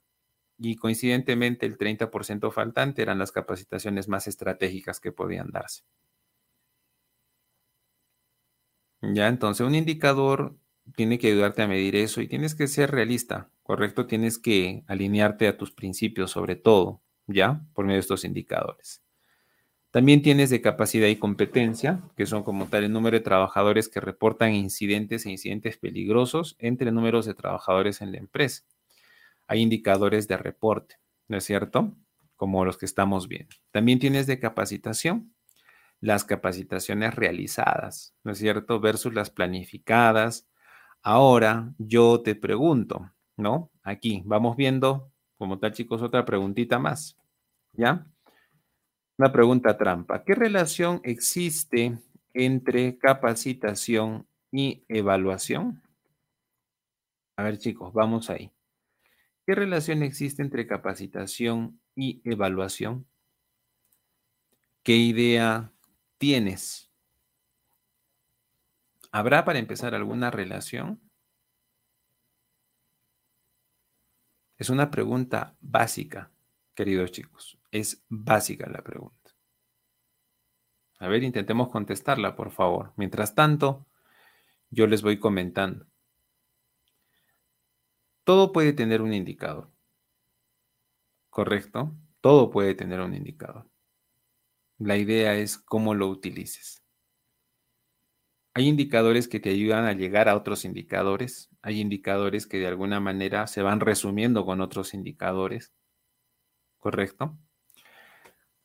Y coincidentemente el 30% faltante eran las capacitaciones más estratégicas que podían darse. Ya, entonces un indicador tiene que ayudarte a medir eso y tienes que ser realista, ¿correcto? Tienes que alinearte a tus principios sobre todo, ¿ya? Por medio de estos indicadores. También tienes de capacidad y competencia, que son como tal el número de trabajadores que reportan incidentes e incidentes peligrosos entre números de trabajadores en la empresa. Hay indicadores de reporte, ¿no es cierto? Como los que estamos viendo. También tienes de capacitación, las capacitaciones realizadas, ¿no es cierto? Versus las planificadas. Ahora yo te pregunto, ¿no? Aquí vamos viendo, como tal chicos, otra preguntita más, ¿ya? Una pregunta trampa. ¿Qué relación existe entre capacitación y evaluación? A ver chicos, vamos ahí. ¿Qué relación existe entre capacitación y evaluación? ¿Qué idea tienes? ¿Habrá para empezar alguna relación? Es una pregunta básica, queridos chicos. Es básica la pregunta. A ver, intentemos contestarla, por favor. Mientras tanto, yo les voy comentando. Todo puede tener un indicador. ¿Correcto? Todo puede tener un indicador. La idea es cómo lo utilices. Hay indicadores que te ayudan a llegar a otros indicadores. Hay indicadores que de alguna manera se van resumiendo con otros indicadores. ¿Correcto?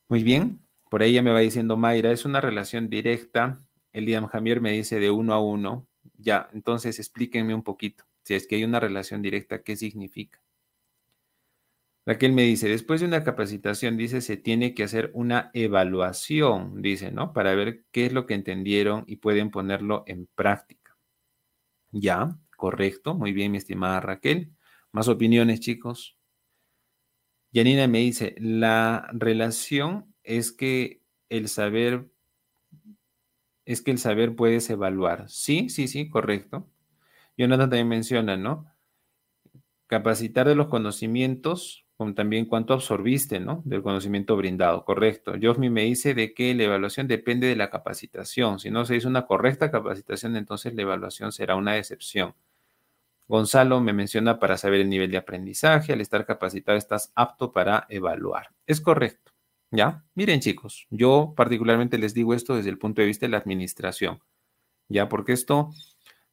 Muy bien. Por ahí ya me va diciendo Mayra, es una relación directa. Eliam Jamier me dice de uno a uno. Ya, entonces explíquenme un poquito. Si es que hay una relación directa, ¿qué significa? Raquel me dice, después de una capacitación, dice, se tiene que hacer una evaluación, dice, ¿no? Para ver qué es lo que entendieron y pueden ponerlo en práctica. Ya, correcto, muy bien, mi estimada Raquel. Más opiniones, chicos. Yanina me dice, la relación es que el saber, es que el saber puedes evaluar. Sí, sí, sí, correcto. Jonathan también menciona, ¿no? Capacitar de los conocimientos también cuánto absorbiste, ¿no? Del conocimiento brindado, correcto. Josmi me dice de que la evaluación depende de la capacitación. Si no se hizo una correcta capacitación, entonces la evaluación será una excepción. Gonzalo me menciona para saber el nivel de aprendizaje. Al estar capacitado, estás apto para evaluar. Es correcto, ¿Ya? Miren chicos, yo particularmente les digo esto desde el punto de vista de la administración, ¿ya? Porque esto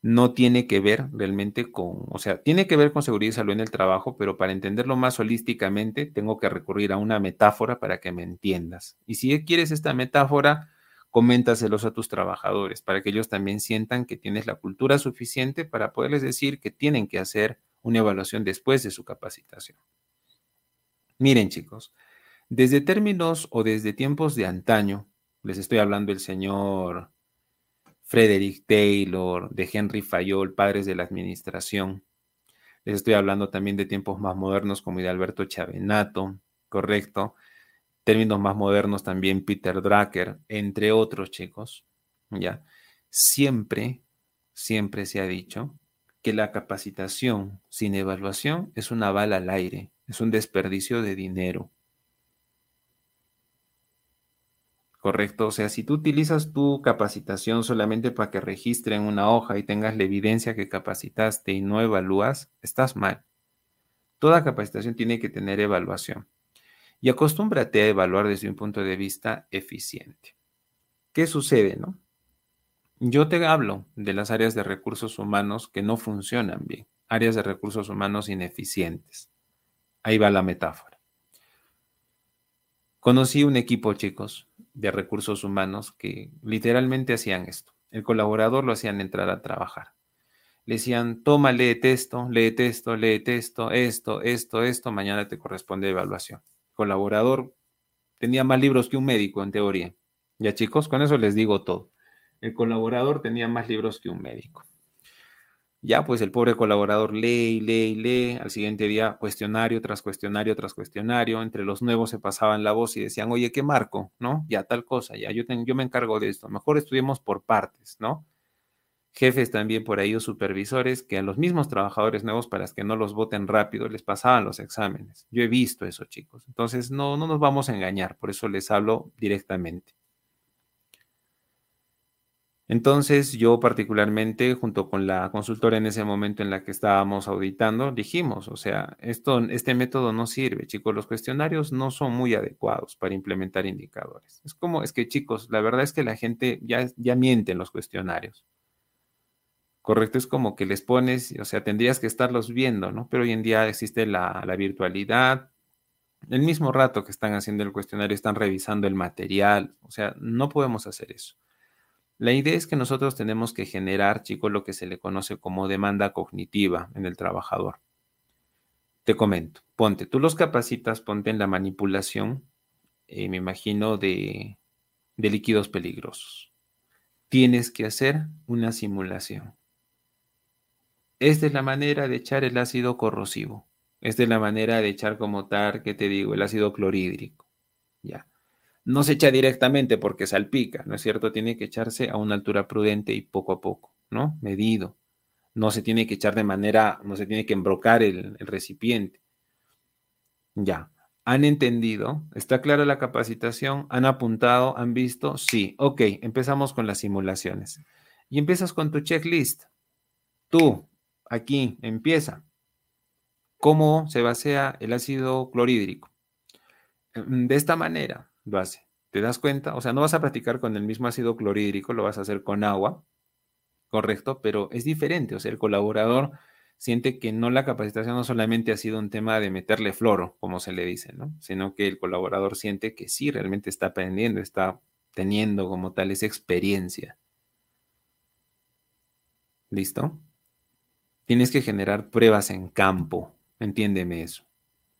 no tiene que ver realmente con, o sea, tiene que ver con seguridad y salud en el trabajo, pero para entenderlo más holísticamente tengo que recurrir a una metáfora para que me entiendas. Y si quieres esta metáfora, coméntaselos a tus trabajadores para que ellos también sientan que tienes la cultura suficiente para poderles decir que tienen que hacer una evaluación después de su capacitación. Miren chicos, desde términos o desde tiempos de antaño, les estoy hablando del señor Frederick Taylor, de Henry Fayol, padres de la administración. Les estoy hablando también de tiempos más modernos como de Alberto Chavenato, correcto. Términos más modernos también Peter Drucker, entre otros chicos. Ya. Siempre, siempre se ha dicho que la capacitación sin evaluación es una bala al aire, es un desperdicio de dinero. ¿Correcto? O sea, si tú utilizas tu capacitación solamente para que registren una hoja y tengas la evidencia que capacitaste y no evalúas, estás mal. Toda capacitación tiene que tener evaluación. Y acostúmbrate a evaluar desde un punto de vista eficiente. ¿Qué sucede, no? Yo te hablo de las áreas de recursos humanos que no funcionan bien, áreas de recursos humanos ineficientes. Ahí va la metáfora. Conocí un equipo, chicos, de recursos humanos que literalmente hacían esto. El colaborador lo hacían entrar a trabajar. Le decían, toma, lee texto, lee texto, lee texto, esto, esto, esto, mañana te corresponde evaluación. El colaborador tenía más libros que un médico, en teoría. Ya chicos, con eso les digo todo. El colaborador tenía más libros que un médico. Ya, pues el pobre colaborador lee y lee y lee. Al siguiente día, cuestionario tras cuestionario tras cuestionario. Entre los nuevos se pasaban la voz y decían, oye, ¿qué marco? ¿No? Ya tal cosa, ya yo, yo me encargo de esto. Mejor estudiemos por partes, ¿no? Jefes también por ahí o supervisores que a los mismos trabajadores nuevos para que no los voten rápido les pasaban los exámenes. Yo he visto eso, chicos. Entonces, no, no nos vamos a engañar, por eso les hablo directamente. Entonces, yo particularmente, junto con la consultora en ese momento en la que estábamos auditando, dijimos, o sea, esto, este método no sirve, chicos, los cuestionarios no son muy adecuados para implementar indicadores. Es como, es que chicos, la verdad es que la gente ya, ya miente en los cuestionarios. Correcto, es como que les pones, o sea, tendrías que estarlos viendo, ¿no? Pero hoy en día existe la, la virtualidad, el mismo rato que están haciendo el cuestionario están revisando el material, o sea, no podemos hacer eso. La idea es que nosotros tenemos que generar, chicos, lo que se le conoce como demanda cognitiva en el trabajador. Te comento, ponte, tú los capacitas, ponte en la manipulación, eh, me imagino, de, de líquidos peligrosos. Tienes que hacer una simulación. Esta es la manera de echar el ácido corrosivo. Esta es la manera de echar como tal, que te digo, el ácido clorhídrico. Ya no se echa directamente porque salpica, ¿no es cierto? Tiene que echarse a una altura prudente y poco a poco, ¿no? Medido. No se tiene que echar de manera, no se tiene que embrocar el, recipiente. Ya. ¿Han entendido? ¿Está clara la capacitación? ¿Han apuntado? ¿Han visto? Sí. Ok, empezamos con las simulaciones. Y empiezas con tu checklist. Tú, aquí, empieza. ¿Cómo se basea el ácido clorhídrico? De esta manera, lo hace. ¿Te das cuenta? O sea, no vas a practicar con el mismo ácido clorhídrico, lo vas a hacer con agua, correcto, pero es diferente. O sea, el colaborador siente que no la capacitación no solamente ha sido un tema de meterle floro, como se le dice, ¿no? Sino que el colaborador siente que sí, realmente está aprendiendo, está teniendo como tal esa experiencia. ¿Listo? Tienes que generar pruebas en campo, entiéndeme eso.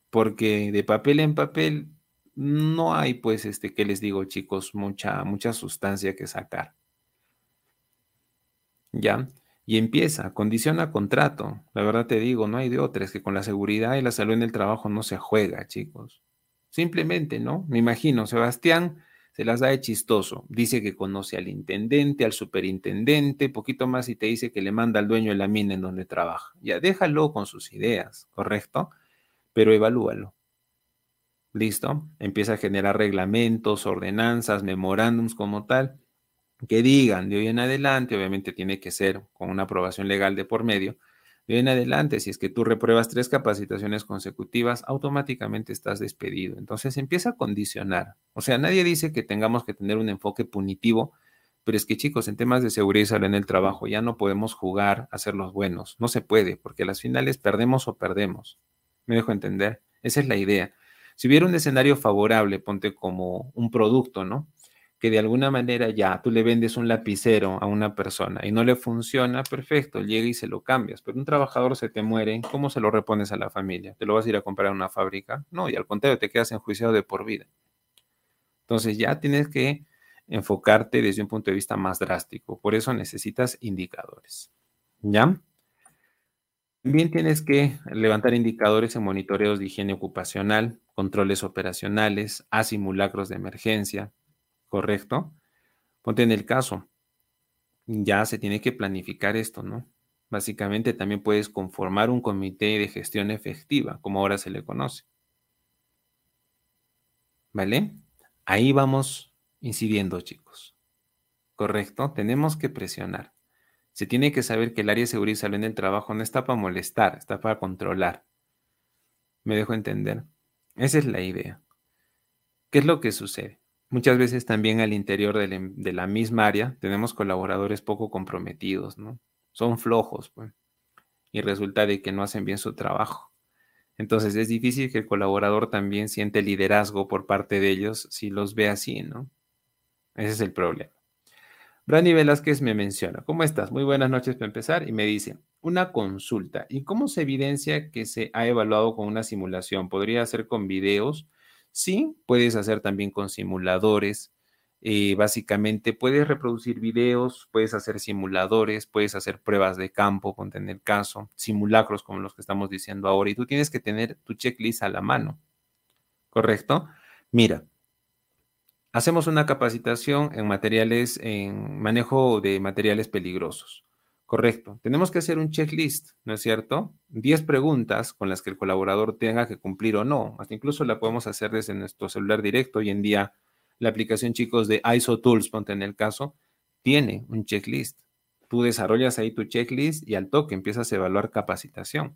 Porque de papel en papel no hay, pues, este, ¿qué les digo, chicos? Mucha, mucha sustancia que sacar. ¿Ya? Y empieza, condiciona contrato. La verdad te digo, no hay de otra, es que con la seguridad y la salud en el trabajo no se juega, chicos. Simplemente, ¿no? Me imagino, Sebastián se las da de chistoso. Dice que conoce al intendente, al superintendente, poquito más y te dice que le manda al dueño de la mina en donde trabaja. Ya déjalo con sus ideas, ¿correcto? Pero evalúalo. ¿Listo? Empieza a generar reglamentos, ordenanzas, memorándums como tal, que digan de hoy en adelante, obviamente tiene que ser con una aprobación legal de por medio, De en adelante, si es que tú repruebas tres capacitaciones consecutivas, automáticamente estás despedido. Entonces empieza a condicionar. O sea, nadie dice que tengamos que tener un enfoque punitivo, pero es que chicos, en temas de seguridad en el trabajo ya no podemos jugar a ser los buenos. No se puede, porque a las finales perdemos o perdemos. ¿Me dejo entender? Esa es la idea. Si hubiera un escenario favorable, ponte como un producto, ¿no? que de alguna manera ya tú le vendes un lapicero a una persona y no le funciona, perfecto, llega y se lo cambias, pero un trabajador se te muere, ¿cómo se lo repones a la familia? ¿Te lo vas a ir a comprar a una fábrica? No, y al contrario, te quedas enjuiciado de por vida. Entonces ya tienes que enfocarte desde un punto de vista más drástico, por eso necesitas indicadores. ¿Ya? También tienes que levantar indicadores en monitoreos de higiene ocupacional, controles operacionales, a simulacros de emergencia, ¿correcto? Ponte en el caso, ya se tiene que planificar esto, ¿no? Básicamente también puedes conformar un comité de gestión efectiva, como ahora se le conoce. ¿Vale? Ahí vamos incidiendo, chicos. ¿Correcto? Tenemos que presionar. Se tiene que saber que el área de seguridad y salud en el trabajo no está para molestar, está para controlar. ¿Me dejo entender? Esa es la idea. ¿Qué es lo que sucede? Muchas veces también al interior em, de la, misma área tenemos colaboradores poco comprometidos, ¿no? Son flojos, pues, y resulta de que no hacen bien su trabajo. Entonces es difícil que el colaborador también siente liderazgo por parte de ellos si los ve así, ¿no? Ese es el problema. Brani Velázquez me menciona, ¿cómo estás? Muy buenas noches para empezar y me dice, una consulta, ¿y cómo se evidencia que se ha evaluado con una simulación? ¿Podría ser con videos? Sí, puedes hacer también con simuladores. Eh, básicamente puedes reproducir videos, puedes hacer simuladores, puedes hacer pruebas de campo, ponte en el caso, simulacros como los que estamos diciendo ahora, y tú tienes que tener tu checklist a la mano. ¿Correcto? Mira, hacemos una capacitación en materiales, en manejo de materiales peligrosos. Correcto. Tenemos que hacer un checklist, ¿no es cierto? 10 preguntas con las que el colaborador tenga que cumplir o no. Hasta incluso la podemos hacer desde nuestro celular directo. Hoy en día, la aplicación, chicos, de ISO Tools, ponte en el caso, tiene un checklist. Tú desarrollas ahí tu checklist y al toque empiezas a evaluar capacitación.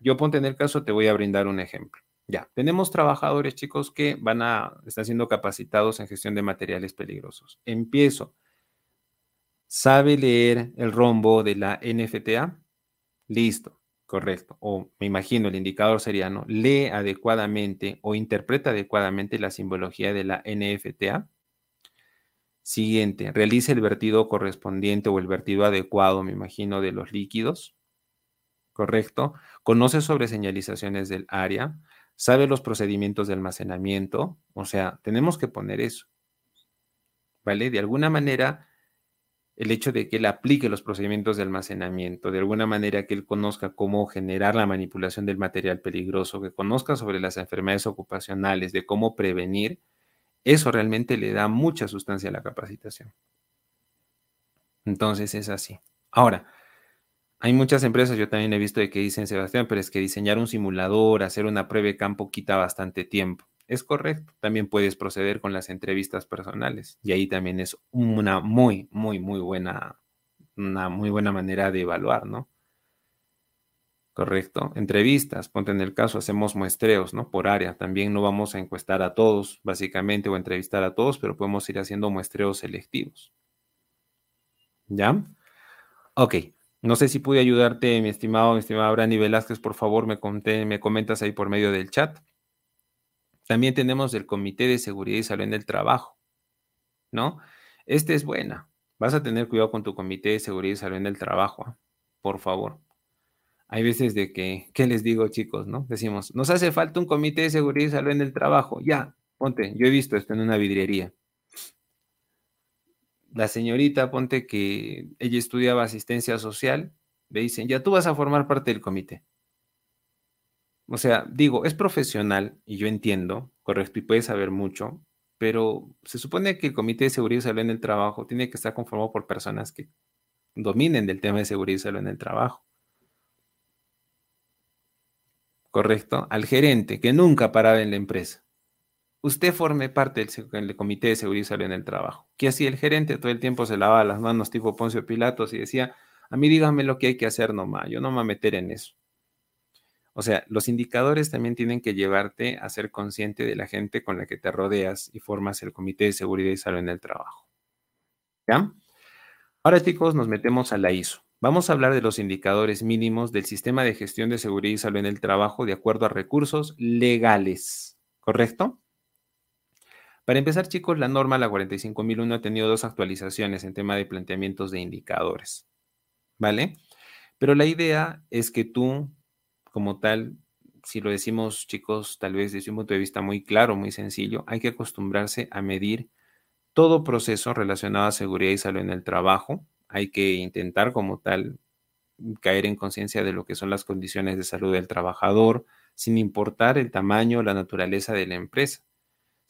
Yo ponte en el caso, te voy a brindar un ejemplo. Ya, tenemos trabajadores, chicos, que van a, están siendo capacitados en gestión de materiales peligrosos. Empiezo ¿Sabe leer el rombo de la NFTA? Listo, correcto. O me imagino el indicador sería, ¿no? Lee adecuadamente o interpreta adecuadamente la simbología de la NFTA. Siguiente, realice el vertido correspondiente o el vertido adecuado, me imagino, de los líquidos. Correcto. Conoce sobre señalizaciones del área. Sabe los procedimientos de almacenamiento. O sea, tenemos que poner eso. ¿Vale? De alguna manera el hecho de que él aplique los procedimientos de almacenamiento, de alguna manera que él conozca cómo generar la manipulación del material peligroso, que conozca sobre las enfermedades ocupacionales, de cómo prevenir, eso realmente le da mucha sustancia a la capacitación. Entonces es así. Ahora, hay muchas empresas, yo también he visto de que dicen, Sebastián, pero es que diseñar un simulador, hacer una prueba de campo quita bastante tiempo. Es correcto. También puedes proceder con las entrevistas personales y ahí también es una muy, muy, muy buena, una muy buena manera de evaluar, ¿no? Correcto. Entrevistas, ponte en el caso, hacemos muestreos, ¿no? Por área. También no vamos a encuestar a todos, básicamente, o entrevistar a todos, pero podemos ir haciendo muestreos selectivos. ¿Ya? Ok. No sé si pude ayudarte, mi estimado, mi estimada Brani Velázquez, por favor, me, conté, me comentas ahí por medio del chat. También tenemos el Comité de Seguridad y Salud en el Trabajo, ¿no? Este es buena. Vas a tener cuidado con tu Comité de Seguridad y Salud en el Trabajo, ¿ah? por favor. Hay veces de que, ¿qué les digo chicos, no? Decimos, nos hace falta un Comité de Seguridad y Salud en el Trabajo. Ya, ponte, yo he visto esto en una vidriería. La señorita, ponte que ella estudiaba asistencia social, le dicen, ya tú vas a formar parte del comité. O sea, digo, es profesional y yo entiendo, correcto, y puede saber mucho, pero se supone que el Comité de Seguridad y Salud en el Trabajo tiene que estar conformado por personas que dominen del tema de seguridad y salud en el trabajo. Correcto, al gerente que nunca paraba en la empresa. Usted forme parte del, Comité de Seguridad y Salud en el Trabajo. ¿Qué hacía el gerente? Todo el tiempo se lavaba las manos tipo Poncio Pilatos y decía, A mí díganme lo que hay que hacer nomás, yo no me voy a meter en eso. O sea, los indicadores también tienen que llevarte a ser consciente de la gente con la que te rodeas y formas el Comité de Seguridad y Salud en el Trabajo. ¿Ya? Ahora, chicos, nos metemos a la ISO. Vamos a hablar de los indicadores mínimos del sistema de gestión de seguridad y salud en el trabajo de acuerdo a recursos legales. ¿Correcto? Para empezar, chicos, la norma, la 45001, ha tenido dos actualizaciones en tema de planteamientos de indicadores. ¿Vale? Pero la idea es que tú, como tal, si lo decimos, chicos, tal vez desde un punto de vista muy claro, muy sencillo, hay que acostumbrarse a medir todo proceso relacionado a seguridad y salud en el trabajo. Hay que intentar, como tal, caer en conciencia de lo que son las condiciones de salud del trabajador, sin importar el tamaño o la naturaleza de la empresa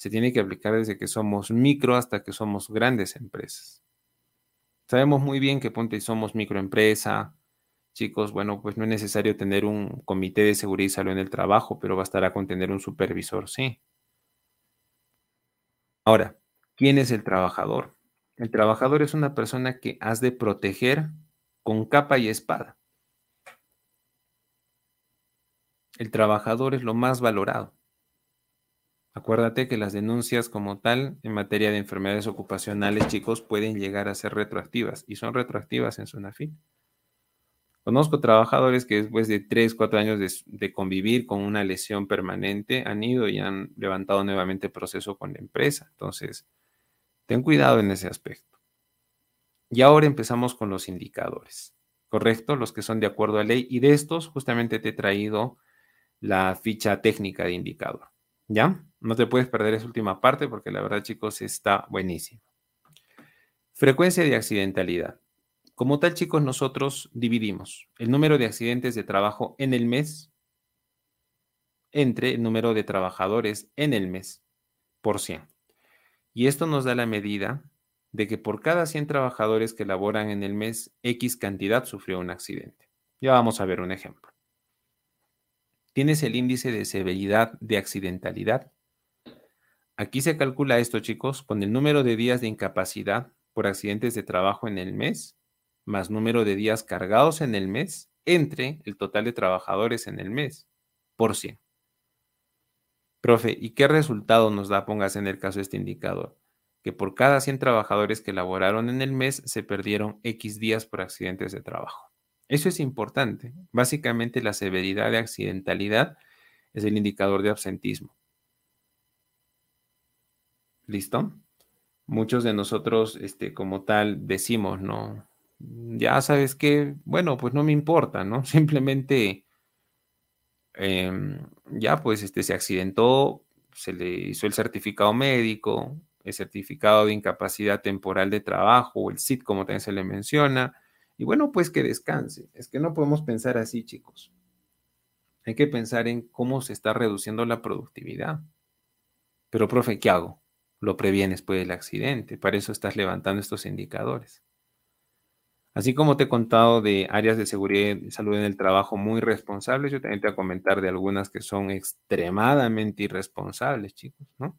se tiene que aplicar desde que somos micro hasta que somos grandes empresas. Sabemos muy bien que ponte somos microempresa, chicos, bueno, pues no es necesario tener un comité de seguridad y salud en el trabajo, pero bastará con tener un supervisor, sí. Ahora, ¿quién es el trabajador? El trabajador es una persona que has de proteger con capa y espada. El trabajador es lo más valorado. Acuérdate que las denuncias como tal en materia de enfermedades ocupacionales, chicos, pueden llegar a ser retroactivas y son retroactivas en zona fin. Conozco trabajadores que después de 3, 4 años de, de, convivir con una lesión permanente han ido y han levantado nuevamente proceso con la empresa. Entonces, ten cuidado en ese aspecto. Y ahora empezamos con los indicadores, ¿correcto? Los que son de acuerdo a ley. Y de estos justamente te he traído la ficha técnica de indicador. ¿Ya? No te puedes perder esa última parte porque la verdad, chicos, está buenísimo. Frecuencia de accidentalidad. Como tal, chicos, nosotros dividimos el número de accidentes de trabajo en el mes entre el número de trabajadores en el mes por 100. Y esto nos da la medida de que por cada 100 trabajadores que laboran en el mes, X cantidad sufrió un accidente. Ya vamos a ver un ejemplo. Tienes el índice de severidad de accidentalidad Aquí se calcula esto, chicos, con el número de días de incapacidad por accidentes de trabajo en el mes, más número de días cargados en el mes, entre el total de trabajadores en el mes, por 100. Profe, ¿y qué resultado nos da, pongas en el caso este indicador? Que por cada 100 trabajadores que laboraron en el mes, se perdieron X días por accidentes de trabajo. Eso es importante. Básicamente la severidad de accidentalidad es el indicador de absentismo. ¿Listo? Muchos de nosotros, este, como tal, decimos, ¿no? Ya sabes que, bueno, pues no me importa, ¿no? Simplemente, em, ya pues, este, se accidentó, se le hizo el certificado médico, el certificado de incapacidad temporal de trabajo, o el SIT, como también se le menciona, y bueno, pues que descanse. Es que no podemos pensar así, chicos. Hay que pensar en cómo se está reduciendo la productividad. Pero, profe, ¿qué hago? lo previenes después del accidente. Para eso estás levantando estos indicadores. Así como te he contado de áreas de seguridad y salud en el trabajo muy responsables, yo también te voy a comentar de algunas que son extremadamente irresponsables, chicos, ¿no?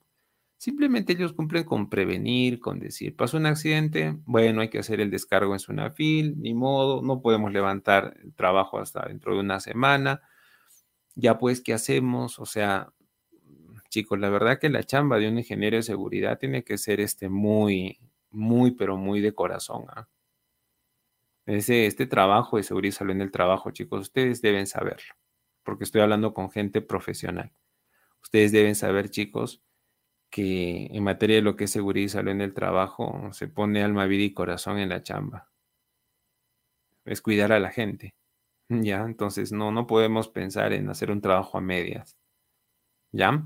Simplemente ellos cumplen con prevenir, con decir, pasó un accidente, bueno, hay que hacer el descargo en Sunafil, ni modo, no podemos levantar el trabajo hasta dentro de una semana. Ya pues, ¿qué hacemos? O sea, chicos, la verdad que la chamba de un ingeniero de seguridad tiene que ser este muy, muy, pero muy de corazón. ¿ah? Ese, este trabajo de seguridad salud en el trabajo, chicos, ustedes deben saberlo, porque estoy hablando con gente profesional. Ustedes deben saber, chicos, que en materia de lo que es seguridad y salud en el trabajo, se pone alma, vida y corazón en la chamba. Es cuidar a la gente. Ya, entonces no, no podemos pensar en hacer un trabajo a medias. ¿Ya?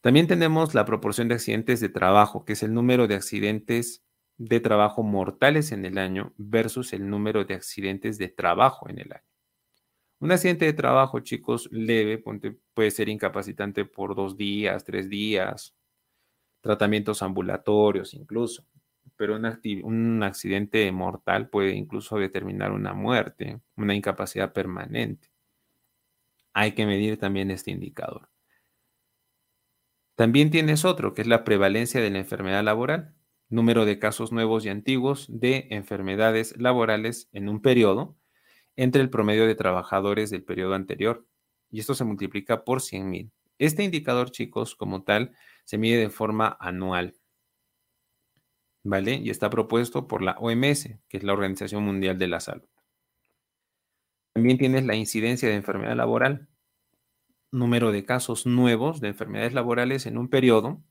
También tenemos la proporción de accidentes de trabajo, que es el número de accidentes de trabajo mortales en el año versus el número de accidentes de trabajo en el año. Un accidente de trabajo, chicos, leve, puede ser incapacitante por dos días, tres días, tratamientos ambulatorios incluso, pero un, un accidente mortal puede incluso determinar una muerte, una incapacidad permanente. Hay que medir también este indicador. También tienes otro, que es la prevalencia de la enfermedad laboral. número de casos nuevos y antiguos de enfermedades laborales en un periodo entre el promedio de trabajadores del periodo anterior. Y esto se multiplica por 100.000. Este indicador, chicos, como tal, se mide de forma anual. ¿Vale? Y está propuesto por la OMS, que es la Organización Mundial de la Salud. También tienes la incidencia de enfermedad laboral, número de casos nuevos de enfermedades laborales en un periodo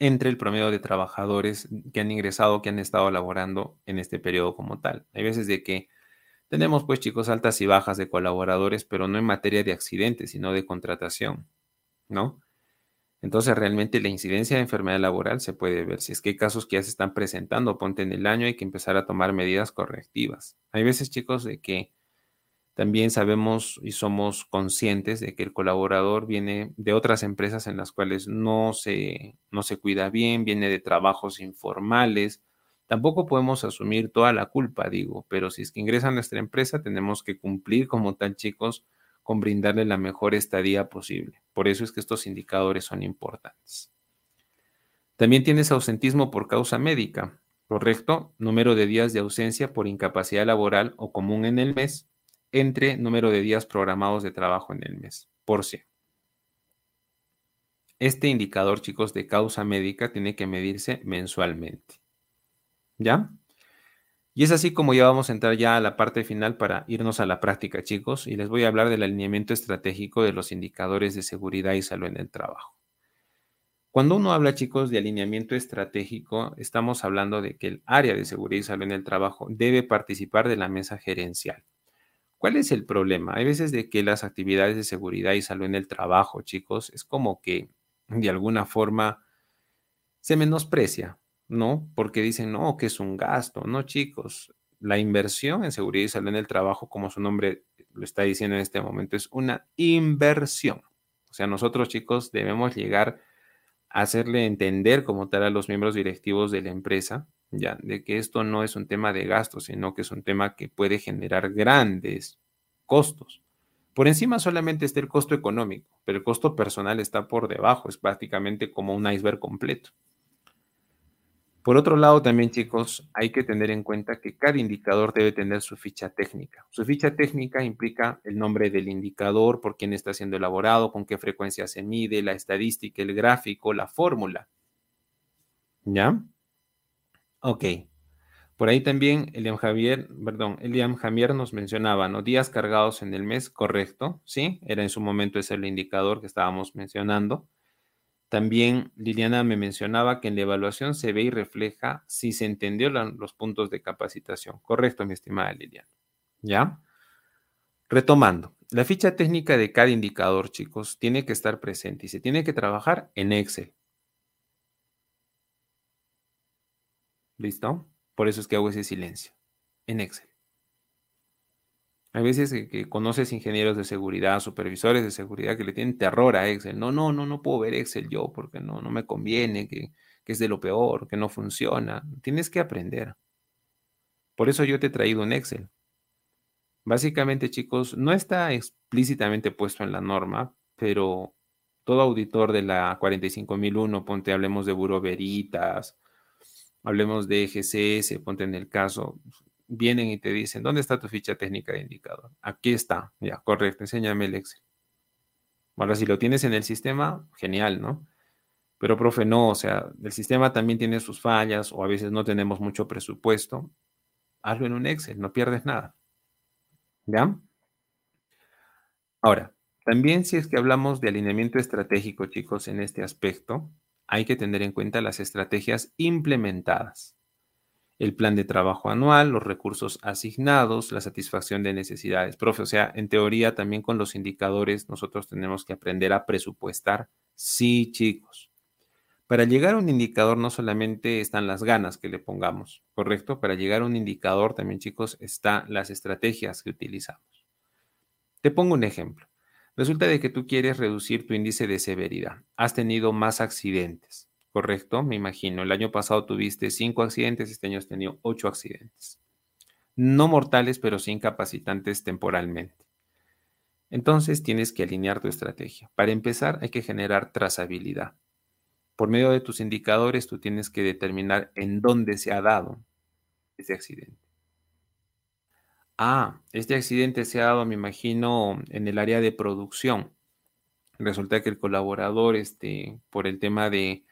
entre el promedio de trabajadores que han ingresado, que han estado laborando en este periodo como tal. Hay veces de que tenemos pues chicos altas y bajas de colaboradores, pero no en materia de accidentes, sino de contratación, ¿no? Entonces realmente la incidencia de enfermedad laboral se puede ver. Si es que hay casos que ya se están presentando, ponte en el año, hay que empezar a tomar medidas correctivas. Hay veces chicos de que también sabemos y somos conscientes de que el colaborador viene de otras empresas en las cuales no se, no se cuida bien, viene de trabajos informales. Tampoco podemos asumir toda la culpa, digo, pero si es que ingresa a nuestra empresa, tenemos que cumplir como tal, chicos, con brindarle la mejor estadía posible. Por eso es que estos indicadores son importantes. También tienes ausentismo por causa médica, ¿correcto? Número de días de ausencia por incapacidad laboral o común en el mes entre número de días programados de trabajo en el mes, por sí. Este indicador, chicos, de causa médica tiene que medirse mensualmente. ¿Ya? Y es así como ya vamos a entrar ya a la parte final para irnos a la práctica, chicos, y les voy a hablar del alineamiento estratégico de los indicadores de seguridad y salud en el trabajo. Cuando uno habla, chicos, de alineamiento estratégico, estamos hablando de que el área de seguridad y salud en el trabajo debe participar de la mesa gerencial. ¿Cuál es el problema? Hay veces de que las actividades de seguridad y salud en el trabajo, chicos, es como que de alguna forma se menosprecia, ¿no? Porque dicen, no, que es un gasto, no, chicos. La inversión en seguridad y salud en el trabajo, como su nombre lo está diciendo en este momento, es una inversión. O sea, nosotros, chicos, debemos llegar a hacerle entender como tal a los miembros directivos de la empresa ya, de que esto no es un tema de gasto, sino que es un tema que puede generar grandes costos. Por encima solamente está el costo económico, pero el costo personal está por debajo, es prácticamente como un iceberg completo. Por otro lado, también chicos, hay que tener en cuenta que cada indicador debe tener su ficha técnica. Su ficha técnica implica el nombre del indicador, por quién está siendo elaborado, con qué frecuencia se mide, la estadística, el gráfico, la fórmula. ¿Ya? Ok. Por ahí también Eliam Javier, perdón, Javier nos mencionaba, ¿no? Días cargados en el mes, correcto, ¿sí? Era en su momento ese el indicador que estábamos mencionando. También Liliana me mencionaba que en la evaluación se ve y refleja si se entendió los puntos de capacitación. Correcto, mi estimada Liliana. ¿Ya? Retomando, la ficha técnica de cada indicador, chicos, tiene que estar presente y se tiene que trabajar en Excel. ¿Listo? Por eso es que hago ese silencio en Excel. Hay veces que, conoces ingenieros de seguridad, supervisores de seguridad que le tienen terror a Excel. No, no, no, no puedo ver Excel yo porque no, no me conviene, que, que es de lo peor, que no funciona. Tienes que aprender. Por eso yo te he traído un Excel. Básicamente, chicos, no está explícitamente puesto en la norma, pero todo auditor de la 45001, ponte, hablemos de Buro Veritas, hablemos de GCS, ponte en el caso, vienen y te dicen, ¿dónde está tu ficha técnica de indicador? Aquí está, ya, correcto, enséñame el Excel. Ahora, si lo tienes en el sistema, genial, ¿no? Pero, profe, no, o sea, el sistema también tiene sus fallas o a veces no tenemos mucho presupuesto. Hazlo en un Excel, no pierdes nada. ¿Ya? Ahora, también si es que hablamos de alineamiento estratégico, chicos, en este aspecto, hay que tener en cuenta las estrategias implementadas, el plan de trabajo anual, los recursos asignados, la satisfacción de necesidades. Profe, o sea, en teoría también con los indicadores nosotros tenemos que aprender a presupuestar. Sí, chicos. Para llegar a un indicador no solamente están las ganas que le pongamos, ¿correcto? Para llegar a un indicador también, chicos, están las estrategias que utilizamos. Te pongo un ejemplo. Resulta de que tú quieres reducir tu índice de severidad. Has tenido más accidentes, ¿correcto? Me imagino. El año pasado tuviste cinco accidentes, este año has tenido ocho accidentes. No mortales, pero sí incapacitantes temporalmente. Entonces tienes que alinear tu estrategia. Para empezar, hay que generar trazabilidad. Por medio de tus indicadores, tú tienes que determinar en dónde se ha dado ese accidente. Ah, este accidente se ha dado, me imagino, en el área de producción. Resulta que el colaborador, este, por el tema de,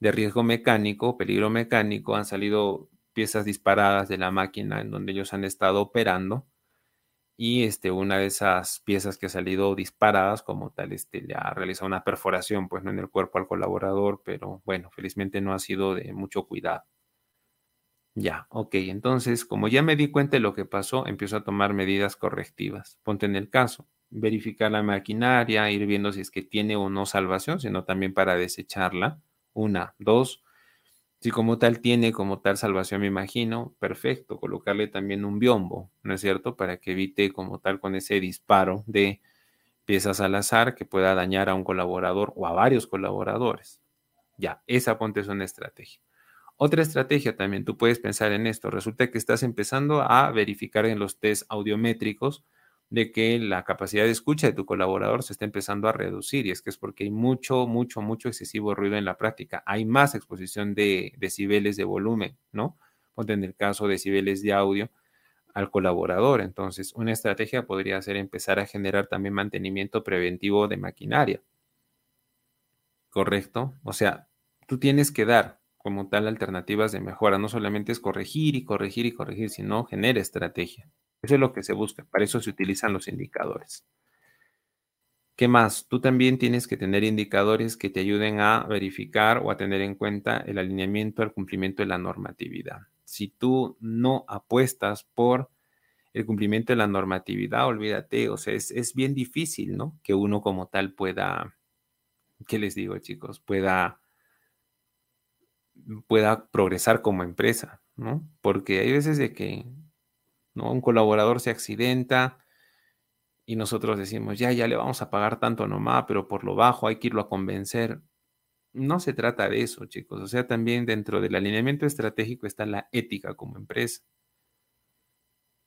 de riesgo mecánico, peligro mecánico, han salido piezas disparadas de la máquina en donde ellos han estado operando y este, una de esas piezas que ha salido disparadas como tal, este, le ha realizado una perforación pues, ¿no? en el cuerpo al colaborador, pero bueno, felizmente no ha sido de mucho cuidado. Ya, ok, entonces como ya me di cuenta de lo que pasó, empiezo a tomar medidas correctivas. Ponte en el caso, verificar la maquinaria, ir viendo si es que tiene o no salvación, sino también para desecharla. Una, dos, si como tal tiene como tal salvación, me imagino, perfecto, colocarle también un biombo, ¿no es cierto? Para que evite como tal con ese disparo de piezas al azar que pueda dañar a un colaborador o a varios colaboradores. Ya, esa ponte es una estrategia. Otra estrategia también, tú puedes pensar en esto. Resulta que estás empezando a verificar en los test audiométricos de que la capacidad de escucha de tu colaborador se está empezando a reducir y es que es porque hay mucho, mucho, mucho excesivo ruido en la práctica. Hay más exposición de decibeles de volumen, ¿no? Ponte en el caso de decibeles de audio al colaborador. Entonces, una estrategia podría ser empezar a generar también mantenimiento preventivo de maquinaria. ¿Correcto? O sea, tú tienes que dar como tal alternativas de mejora. No solamente es corregir y corregir y corregir, sino genera estrategia. Eso es lo que se busca, para eso se utilizan los indicadores. ¿Qué más? Tú también tienes que tener indicadores que te ayuden a verificar o a tener en cuenta el alineamiento al cumplimiento de la normatividad. Si tú no apuestas por el cumplimiento de la normatividad, olvídate, o sea, es, es bien difícil, ¿no? Que uno como tal pueda, ¿qué les digo chicos? Pueda, pueda progresar como empresa, ¿no? Porque hay veces de que un colaborador se accidenta y nosotros decimos, ya, ya le vamos a pagar tanto nomás, pero por lo bajo hay que irlo a convencer. No se trata de eso, chicos. O sea, también dentro del alineamiento estratégico está la ética como empresa.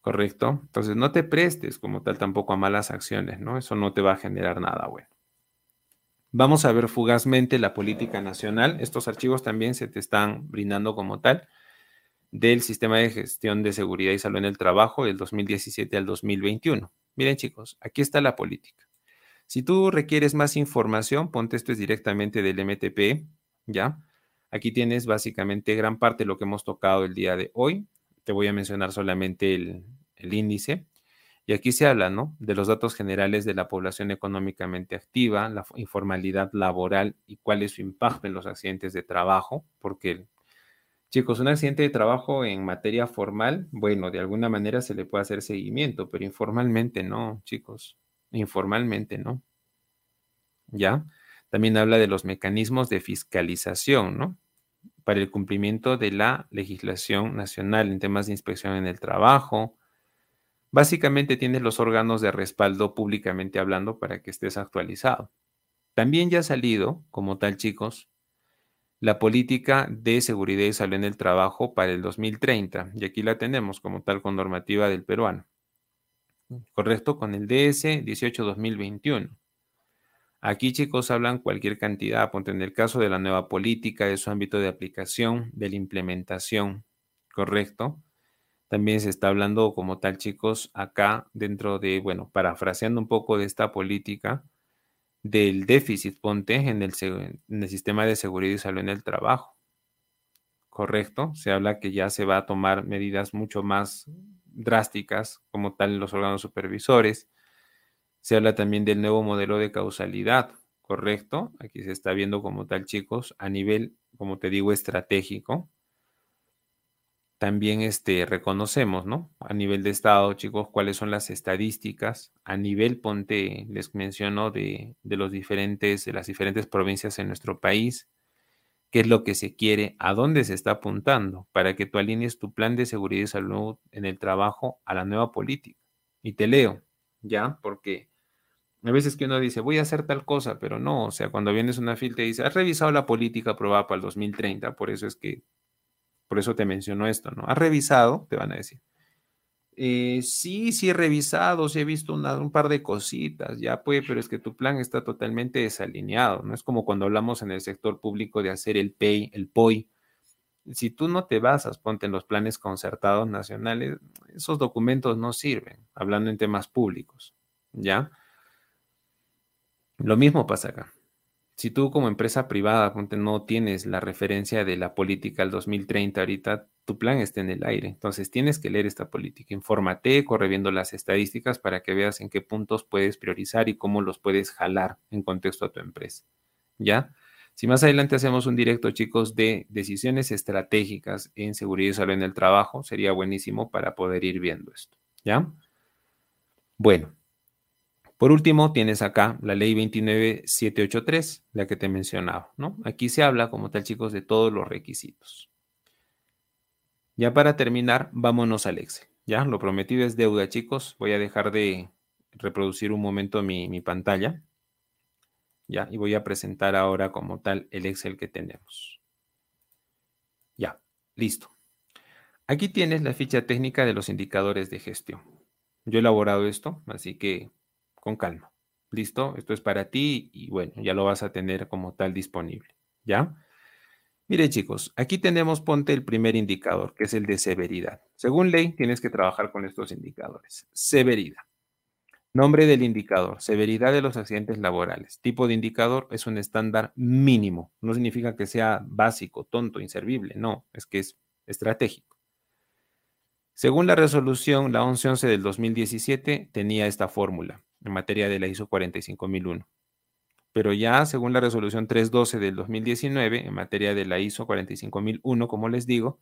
¿Correcto? Entonces, no te prestes como tal tampoco a malas acciones, ¿no? Eso no te va a generar nada bueno. Vamos a ver fugazmente la política nacional. Estos archivos también se te están brindando como tal del Sistema de Gestión de Seguridad y Salud en el Trabajo del 2017 al 2021. Miren chicos, aquí está la política. Si tú requieres más información, ponte esto es directamente del MTP, ¿ya? Aquí tienes básicamente gran parte de lo que hemos tocado el día de hoy. Te voy a mencionar solamente el, el índice. Y aquí se habla, ¿no? De los datos generales de la población económicamente activa, la informalidad laboral y cuál es su impacto en los accidentes de trabajo, porque Chicos, un accidente de trabajo en materia formal, bueno, de alguna manera se le puede hacer seguimiento, pero informalmente no, chicos, informalmente no. ¿Ya? También habla de los mecanismos de fiscalización, ¿no? Para el cumplimiento de la legislación nacional en temas de inspección en el trabajo. Básicamente tienes los órganos de respaldo públicamente hablando para que estés actualizado. También ya ha salido, como tal, chicos, la política de seguridad y salud en el trabajo para el 2030. Y aquí la tenemos como tal con normativa del peruano. Correcto, con el DS 18-2021. Aquí chicos hablan cualquier cantidad, ponte en el caso de la nueva política, de su ámbito de aplicación, de la implementación, ¿correcto? También se está hablando como tal chicos acá dentro de, bueno, parafraseando un poco de esta política, del déficit, ponte, en el, sistema de seguridad y salud en el trabajo. ¿Correcto? Se habla que ya se va a tomar medidas mucho más drásticas, como tal en los órganos supervisores. Se habla también del nuevo modelo de causalidad, ¿correcto? Aquí se está viendo como tal, chicos, a nivel, como te digo, estratégico también este, reconocemos, ¿no? A nivel de Estado, chicos, cuáles son las estadísticas. A nivel, ponte, les menciono de, de, los diferentes, de las diferentes provincias en nuestro país, qué es lo que se quiere, a dónde se está apuntando, para que tú alinees tu plan de seguridad y salud en el trabajo a la nueva política. Y te leo, ¿ya? Porque a veces que uno dice, voy a hacer tal cosa, pero no, o sea, cuando vienes una fila te dice, has revisado la política aprobada para el 2030, por eso es que por eso te menciono esto, ¿no? ¿Has revisado? Te van a decir. Eh, sí, sí he revisado, sí he visto un par de cositas, ya puede, pero es que tu plan está totalmente desalineado, ¿no? Es como cuando hablamos en el sector público de hacer el PEI, el POI. Si tú no te basas, ponte en los planes concertados nacionales, esos documentos no sirven, hablando en temas públicos, ¿ya? Lo mismo pasa acá. Si tú como empresa privada no tienes la referencia de la política al 2030 ahorita, tu plan está en el aire. Entonces tienes que leer esta política, infórmate, corre viendo las estadísticas para que veas en qué puntos puedes priorizar y cómo los puedes jalar en contexto a tu empresa. ¿Ya? Si más adelante hacemos un directo, chicos, de decisiones estratégicas en seguridad y salud en el trabajo, sería buenísimo para poder ir viendo esto. ¿Ya? Bueno. Por último, tienes acá la ley 29783, la que te mencionaba, ¿no? Aquí se habla, como tal, chicos, de todos los requisitos. Ya para terminar, vámonos al Excel. Ya, lo prometido es deuda, chicos. Voy a dejar de reproducir un momento mi, mi pantalla. Ya, y voy a presentar ahora como tal el Excel que tenemos. Ya, listo. Aquí tienes la ficha técnica de los indicadores de gestión. Yo he elaborado esto, así que con calma. ¿Listo? Esto es para ti y bueno, ya lo vas a tener como tal disponible. ¿Ya? Mire chicos, aquí tenemos, ponte el primer indicador, que es el de severidad. Según ley, tienes que trabajar con estos indicadores. Severidad. Nombre del indicador, severidad de los accidentes laborales. Tipo de indicador es un estándar mínimo. No significa que sea básico, tonto, inservible. No, es que es estratégico. Según la resolución, la 1111 del 2017 tenía esta fórmula en materia de la ISO 45001 pero ya según la resolución 312 del 2019, en materia de la ISO 45001, como les digo,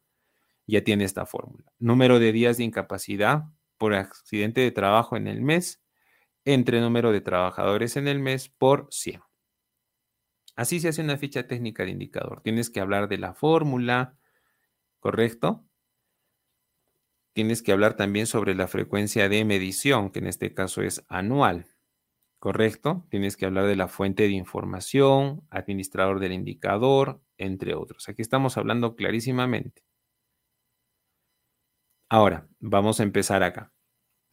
ya tiene esta fórmula. Número de días de incapacidad por accidente de trabajo en el mes entre número de trabajadores en el mes por 100. Así se hace una ficha técnica de indicador. Tienes que hablar de la fórmula, ¿correcto? Tienes que hablar también sobre la frecuencia de medición, que en este caso es anual. ¿correcto? Tienes que hablar de la fuente de información, administrador del indicador, entre otros. Aquí estamos hablando clarísimamente. Ahora, vamos a empezar acá,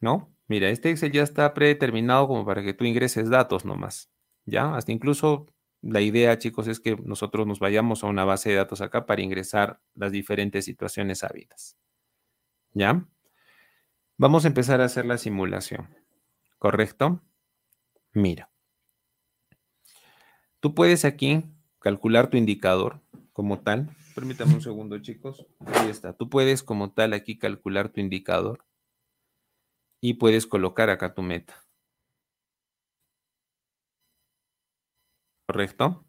¿no? Mira, este Excel ya está predeterminado como para que tú ingreses datos nomás, ¿ya? Hasta incluso la idea, chicos, es que nosotros nos vayamos a una base de datos acá para ingresar las diferentes situaciones habidas, ¿ya? Vamos a empezar a hacer la simulación, ¿correcto? Mira, tú puedes aquí calcular tu indicador como tal. Permítame un segundo, chicos. Ahí está. Tú puedes como tal aquí calcular tu indicador y puedes colocar acá tu meta. ¿Correcto?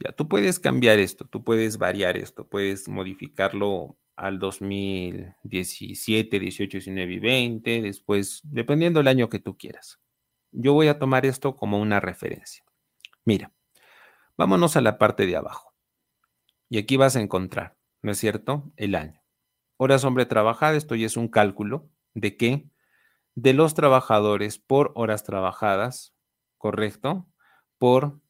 Ya, tú puedes cambiar esto, tú puedes variar esto, puedes modificarlo al 2017, 18, 19 y 20, después, dependiendo del año que tú quieras. Yo voy a tomar esto como una referencia. Mira, vámonos a la parte de abajo. Y aquí vas a encontrar, ¿no es cierto? El año. Horas hombre trabajada, esto ya es un cálculo de qué? De los trabajadores por horas trabajadas, ¿correcto? Por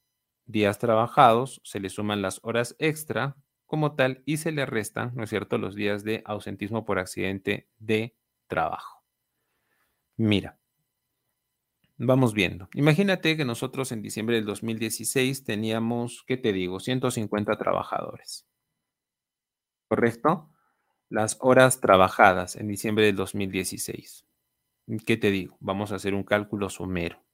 días trabajados, se le suman las horas extra como tal y se le restan, ¿no es cierto?, los días de ausentismo por accidente de trabajo. Mira, Vamos viendo. Imagínate que nosotros en diciembre del 2016 teníamos, ¿qué te digo? 150 trabajadores. ¿Correcto? Las horas trabajadas en diciembre del 2016. ¿Qué te digo? Vamos a hacer un cálculo somero.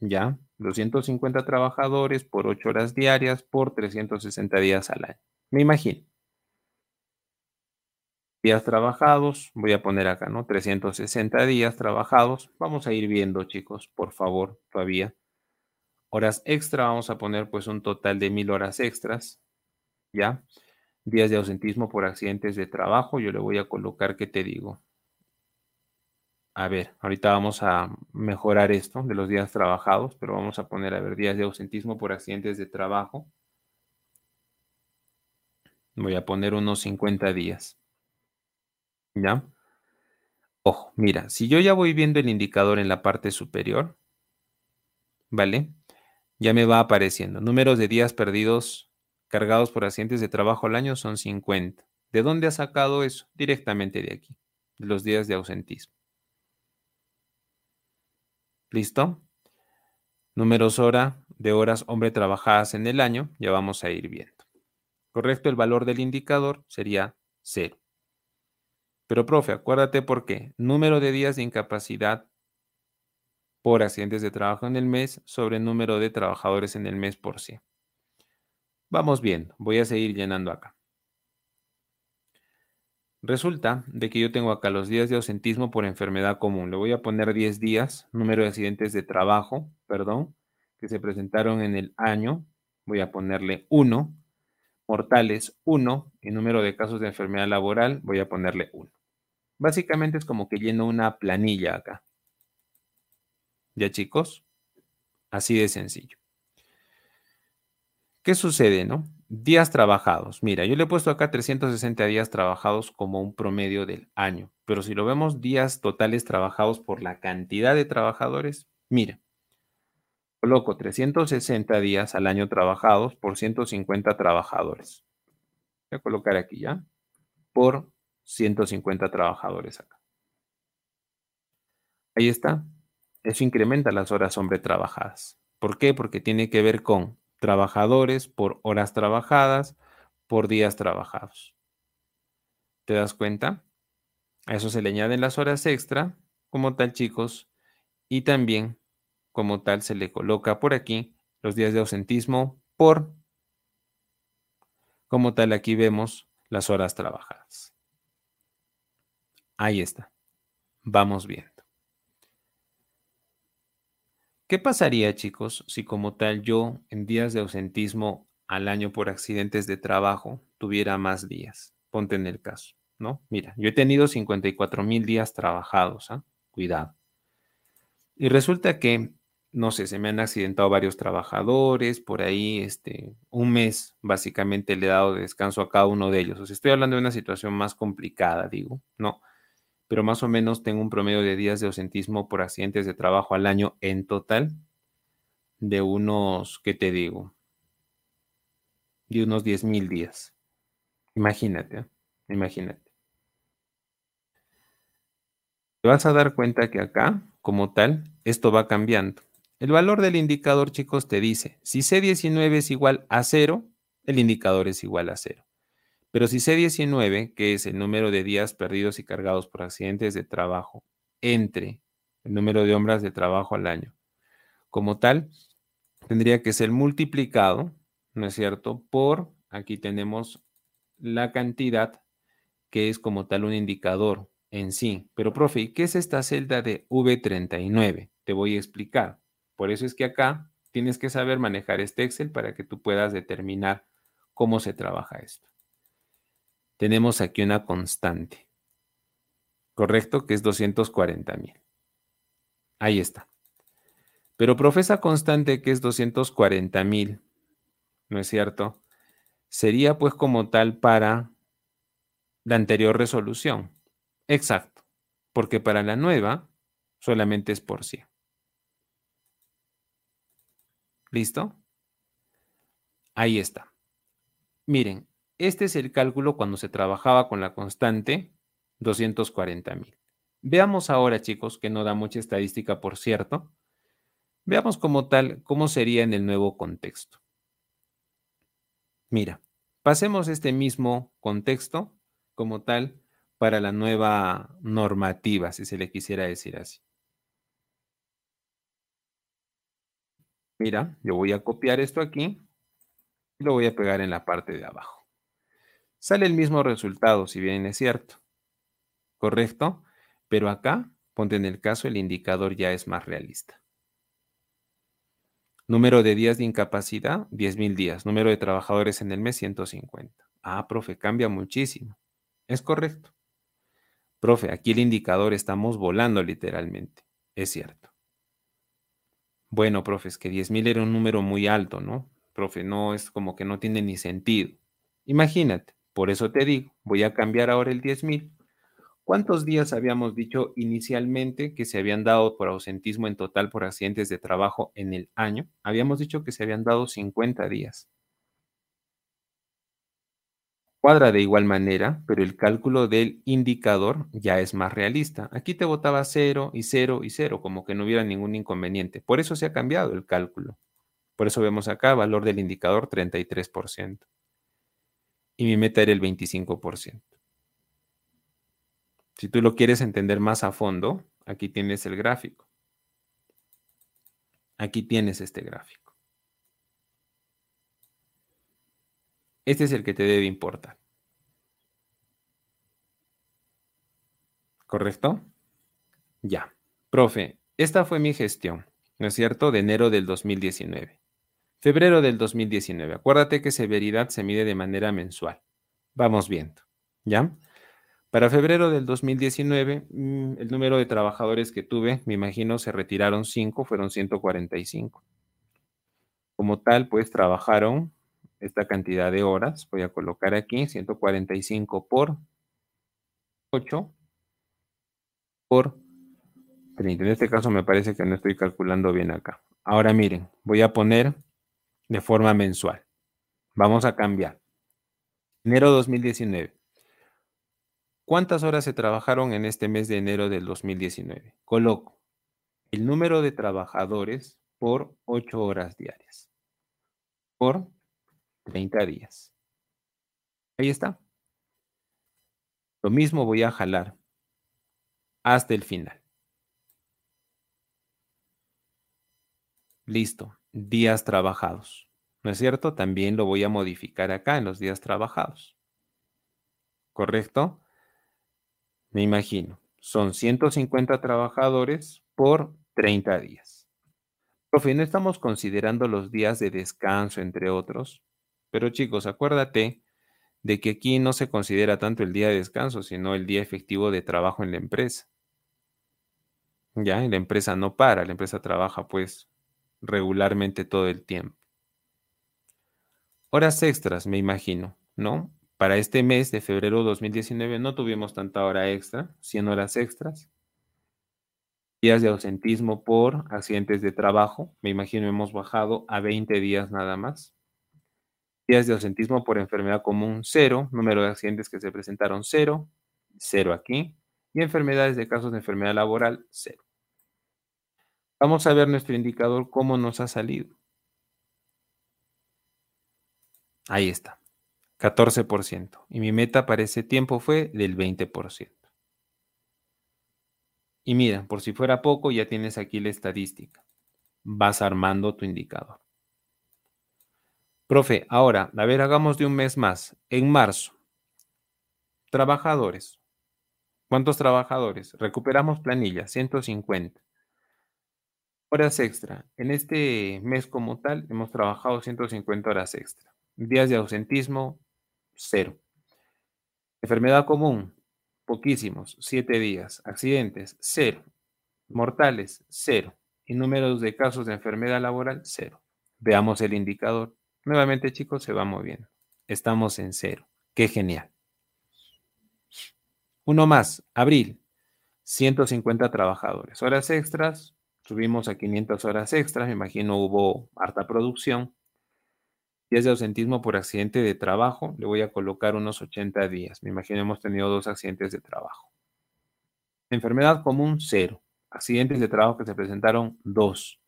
¿Ya? 250 trabajadores por 8 horas diarias por 360 días al año. Me imagino días trabajados, voy a poner acá, ¿no? 360 días trabajados. Vamos a ir viendo, chicos, por favor, todavía. Horas extra, vamos a poner pues un total de mil horas extras, ¿ya? Días de ausentismo por accidentes de trabajo, yo le voy a colocar, ¿qué te digo? A ver, ahorita vamos a mejorar esto de los días trabajados, pero vamos a poner, a ver, días de ausentismo por accidentes de trabajo. Voy a poner unos 50 días. ¿Ya? Ojo, mira, si yo ya voy viendo el indicador en la parte superior, ¿vale? Ya me va apareciendo. Números de días perdidos cargados por accidentes de trabajo al año son 50. ¿De dónde ha sacado eso? Directamente de aquí. los días de ausentismo. ¿Listo? Números hora de horas hombre trabajadas en el año, ya vamos a ir viendo. Correcto, el valor del indicador sería cero. Pero, profe, acuérdate por qué. Número de días de incapacidad por accidentes de trabajo en el mes sobre número de trabajadores en el mes por sí. Vamos viendo, voy a seguir llenando acá. Resulta de que yo tengo acá los días de ausentismo por enfermedad común. Le voy a poner 10 días, número de accidentes de trabajo, perdón, que se presentaron en el año. Voy a ponerle 1. Mortales 1 y número de casos de enfermedad laboral voy a ponerle 1. Básicamente es como que lleno una planilla acá. ¿Ya chicos? Así de sencillo. ¿Qué sucede, no? Días trabajados. Mira, yo le he puesto acá 360 días trabajados como un promedio del año, pero si lo vemos días totales trabajados por la cantidad de trabajadores, mira, coloco 360 días al año trabajados por 150 trabajadores. Voy a colocar aquí ya, por 150 trabajadores acá. Ahí está. Eso incrementa las horas hombre trabajadas. ¿Por qué? Porque tiene que ver con trabajadores por horas trabajadas por días trabajados. ¿Te das cuenta? A eso se le añaden las horas extra, como tal, chicos, y también, como tal, se le coloca por aquí los días de ausentismo por, como tal, aquí vemos las horas trabajadas. Ahí está. Vamos viendo. ¿Qué pasaría, chicos, si como tal yo en días de ausentismo al año por accidentes de trabajo tuviera más días? Ponte en el caso, ¿no? Mira, yo he tenido 54 mil días trabajados, ¿ah? Cuidado. Y resulta que, no sé, se me han accidentado varios trabajadores, por ahí, este, un mes básicamente le he dado descanso a cada uno de ellos. O sea, estoy hablando de una situación más complicada, digo, ¿no? pero más o menos tengo un promedio de días de ausentismo por accidentes de trabajo al año en total de unos, ¿qué te digo? De unos 10 mil días. Imagínate, ¿eh? imagínate. Te vas a dar cuenta que acá, como tal, esto va cambiando. El valor del indicador, chicos, te dice, si C19 es igual a 0, el indicador es igual a 0. Pero si C19, que es el número de días perdidos y cargados por accidentes de trabajo, entre el número de horas de trabajo al año, como tal, tendría que ser multiplicado, ¿no es cierto?, por, aquí tenemos la cantidad que es como tal un indicador en sí. Pero, profe, ¿qué es esta celda de V39? Te voy a explicar. Por eso es que acá tienes que saber manejar este Excel para que tú puedas determinar cómo se trabaja esto tenemos aquí una constante, ¿correcto? Que es 240 mil. Ahí está. Pero profesa constante que es 240 mil, ¿no es cierto? Sería pues como tal para la anterior resolución. Exacto, porque para la nueva solamente es por sí. ¿Listo? Ahí está. Miren, este es el cálculo cuando se trabajaba con la constante 240 mil. Veamos ahora, chicos, que no da mucha estadística, por cierto. Veamos como tal cómo sería en el nuevo contexto. Mira, pasemos este mismo contexto como tal para la nueva normativa, si se le quisiera decir así. Mira, yo voy a copiar esto aquí y lo voy a pegar en la parte de abajo. Sale el mismo resultado, si bien es cierto. ¿Correcto? Pero acá, ponte en el caso, el indicador ya es más realista. Número de días de incapacidad, 10.000 días. Número de trabajadores en el mes, 150. Ah, profe, cambia muchísimo. Es correcto. Profe, aquí el indicador estamos volando literalmente. Es cierto. Bueno, profe, es que 10.000 era un número muy alto, ¿no? Profe, no es como que no tiene ni sentido. Imagínate, por eso te digo, voy a cambiar ahora el 10.000. ¿Cuántos días habíamos dicho inicialmente que se habían dado por ausentismo en total por accidentes de trabajo en el año? Habíamos dicho que se habían dado 50 días. Cuadra de igual manera, pero el cálculo del indicador ya es más realista. Aquí te botaba 0 y 0 y 0, como que no hubiera ningún inconveniente. Por eso se ha cambiado el cálculo. Por eso vemos acá valor del indicador 33%. Y mi meta era el 25%. Si tú lo quieres entender más a fondo, aquí tienes el gráfico. Aquí tienes este gráfico. Este es el que te debe importar. ¿Correcto? Ya. Profe, esta fue mi gestión, ¿no es cierto? De enero del 2019. Febrero del 2019. Acuérdate que severidad se mide de manera mensual. Vamos viendo. ¿Ya? Para febrero del 2019, mm, el número de trabajadores que tuve, me imagino, se retiraron 5, fueron 145. Como tal, pues trabajaron esta cantidad de horas. Voy a colocar aquí 145 por 8 por 30. En este caso me parece que no estoy calculando bien acá. Ahora miren, voy a poner de forma mensual. Vamos a cambiar. Enero 2019. ¿Cuántas horas se trabajaron en este mes de enero del 2019? Coloco el número de trabajadores por 8 horas diarias. Por 30 días. Ahí está. Lo mismo voy a jalar hasta el final. Listo. Días trabajados. ¿No es cierto? También lo voy a modificar acá en los días trabajados. ¿Correcto? Me imagino. Son 150 trabajadores por 30 días. Profe, no estamos considerando los días de descanso, entre otros. Pero chicos, acuérdate de que aquí no se considera tanto el día de descanso, sino el día efectivo de trabajo en la empresa. Ya, la empresa no para, la empresa trabaja pues regularmente todo el tiempo. Horas extras, me imagino, ¿no? Para este mes de febrero 2019 no tuvimos tanta hora extra, 100 horas extras. Días de ausentismo por accidentes de trabajo, me imagino hemos bajado a 20 días nada más. Días de ausentismo por enfermedad común, cero. Número de accidentes que se presentaron, cero. Cero aquí. Y enfermedades de casos de enfermedad laboral, cero. Vamos a ver nuestro indicador, cómo nos ha salido. Ahí está. 14%. Y mi meta para ese tiempo fue del 20%. Y mira, por si fuera poco, ya tienes aquí la estadística. Vas armando tu indicador. Profe, ahora, a ver, hagamos de un mes más. En marzo, trabajadores. ¿Cuántos trabajadores? Recuperamos planilla, 150. Horas extra. En este mes como tal, hemos trabajado 150 horas extra. Días de ausentismo, cero. Enfermedad común, poquísimos, siete días. Accidentes, cero. Mortales, cero. Y números de casos de enfermedad laboral, cero. Veamos el indicador. Nuevamente, chicos, se va moviendo. Estamos en cero. Qué genial. Uno más, abril, 150 trabajadores. Horas extras, subimos a 500 horas extras. Me imagino hubo harta producción. Días de ausentismo por accidente de trabajo, le voy a colocar unos 80 días. Me imagino hemos tenido dos accidentes de trabajo. Enfermedad común, cero. Accidentes de trabajo que se presentaron, dos.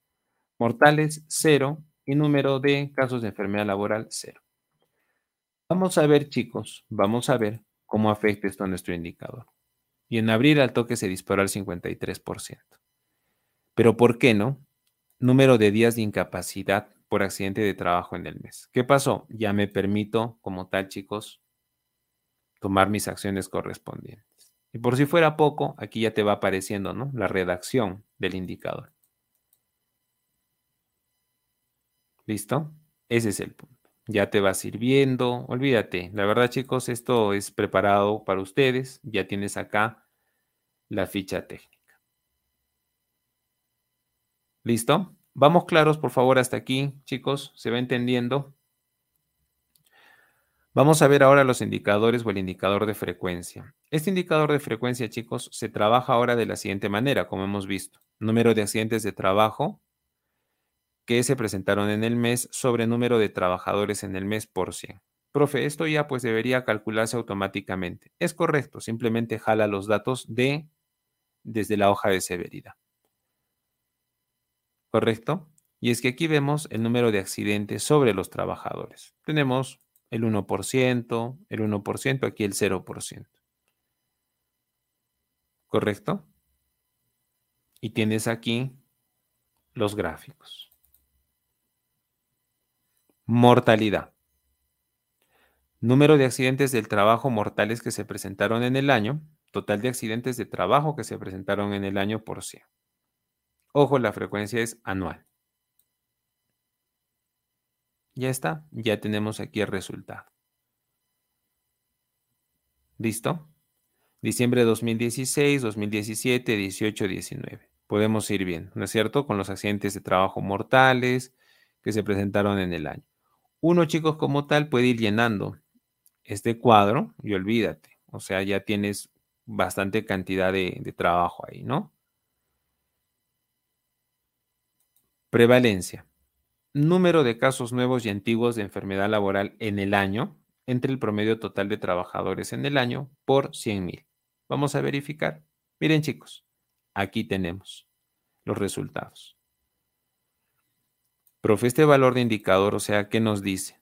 Mortales, cero. Y número de casos de enfermedad laboral, cero. Vamos a ver, chicos, vamos a ver cómo afecta esto a nuestro indicador. Y en abril al toque se disparó al 53%. Pero ¿por qué no? Número de días de incapacidad por accidente de trabajo en el mes. ¿Qué pasó? Ya me permito, como tal, chicos, tomar mis acciones correspondientes. Y por si fuera poco, aquí ya te va apareciendo, ¿no? La redacción del indicador. ¿Listo? Ese es el punto. Ya te va sirviendo. Olvídate. La verdad, chicos, esto es preparado para ustedes. Ya tienes acá la ficha técnica. ¿Listo? Vamos claros, por favor, hasta aquí, chicos. ¿Se va entendiendo? Vamos a ver ahora los indicadores o el indicador de frecuencia. Este indicador de frecuencia, chicos, se trabaja ahora de la siguiente manera, como hemos visto. Número de accidentes de trabajo que se presentaron en el mes sobre número de trabajadores en el mes por 100. Profe, esto ya pues debería calcularse automáticamente. Es correcto, simplemente jala los datos de desde la hoja de severidad. ¿Correcto? Y es que aquí vemos el número de accidentes sobre los trabajadores. Tenemos el 1%, el 1%, aquí el 0%. ¿Correcto? Y tienes aquí los gráficos. Mortalidad. Número de accidentes del trabajo mortales que se presentaron en el año. Total de accidentes de trabajo que se presentaron en el año por 100. Ojo, la frecuencia es anual. Ya está, ya tenemos aquí el resultado. ¿Listo? Diciembre de 2016, 2017, 18, 19. Podemos ir bien, ¿no es cierto? Con los accidentes de trabajo mortales que se presentaron en el año. Uno, chicos, como tal, puede ir llenando este cuadro y olvídate. O sea, ya tienes bastante cantidad de, trabajo ahí, ¿no? Prevalencia. Número de casos nuevos y antiguos de enfermedad laboral en el año entre el promedio total de trabajadores en el año por 100.000. Vamos a verificar. Miren chicos, aquí tenemos los resultados. Profe, este valor de indicador, o sea, ¿qué nos dice?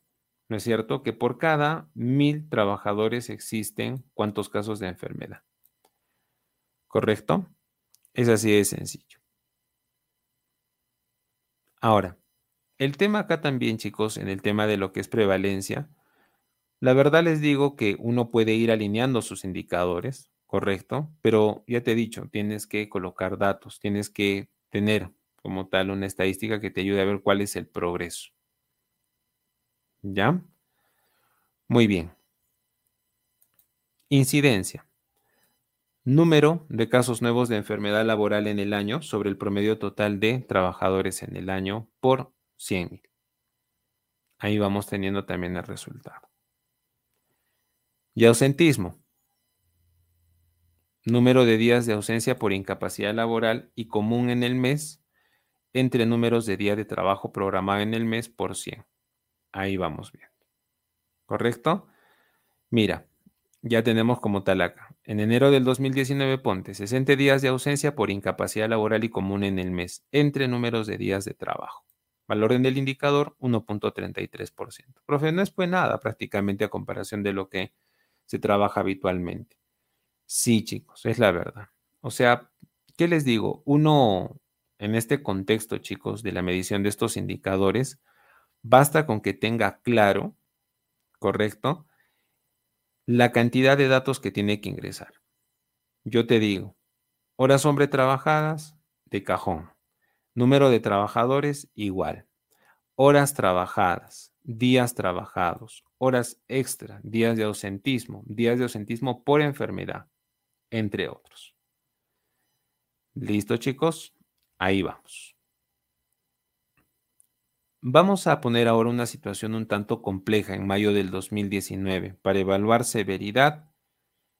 ¿No es cierto? Que por cada mil trabajadores existen cuántos casos de enfermedad. ¿Correcto? Es así de sencillo. Ahora, el tema acá también, chicos, en el tema de lo que es prevalencia, la verdad les digo que uno puede ir alineando sus indicadores, ¿correcto? Pero ya te he dicho, tienes que colocar datos, tienes que tener como tal una estadística que te ayude a ver cuál es el progreso. ¿Ya? Muy bien. Incidencia. Número de casos nuevos de enfermedad laboral en el año sobre el promedio total de trabajadores en el año por 100.000. Ahí vamos teniendo también el resultado. Y ausentismo. Número de días de ausencia por incapacidad laboral y común en el mes entre números de días de trabajo programado en el mes por 100. Ahí vamos viendo. ¿Correcto? Mira, ya tenemos como tal acá. En enero del 2019 ponte 60 días de ausencia por incapacidad laboral y común en el mes entre números de días de trabajo. Valor en el indicador 1.33%. Profe, no es pues nada prácticamente a comparación de lo que se trabaja habitualmente. Sí, chicos, es la verdad. O sea, ¿qué les digo? Uno, en este contexto, chicos, de la medición de estos indicadores, basta con que tenga claro, ¿correcto? La cantidad de datos que tiene que ingresar. Yo te digo, horas hombre trabajadas, de cajón. Número de trabajadores, igual. Horas trabajadas, días trabajados, horas extra, días de ausentismo, días de ausentismo por enfermedad, entre otros. ¿Listo, chicos? Ahí vamos. Vamos a poner ahora una situación un tanto compleja en mayo del 2019 para evaluar severidad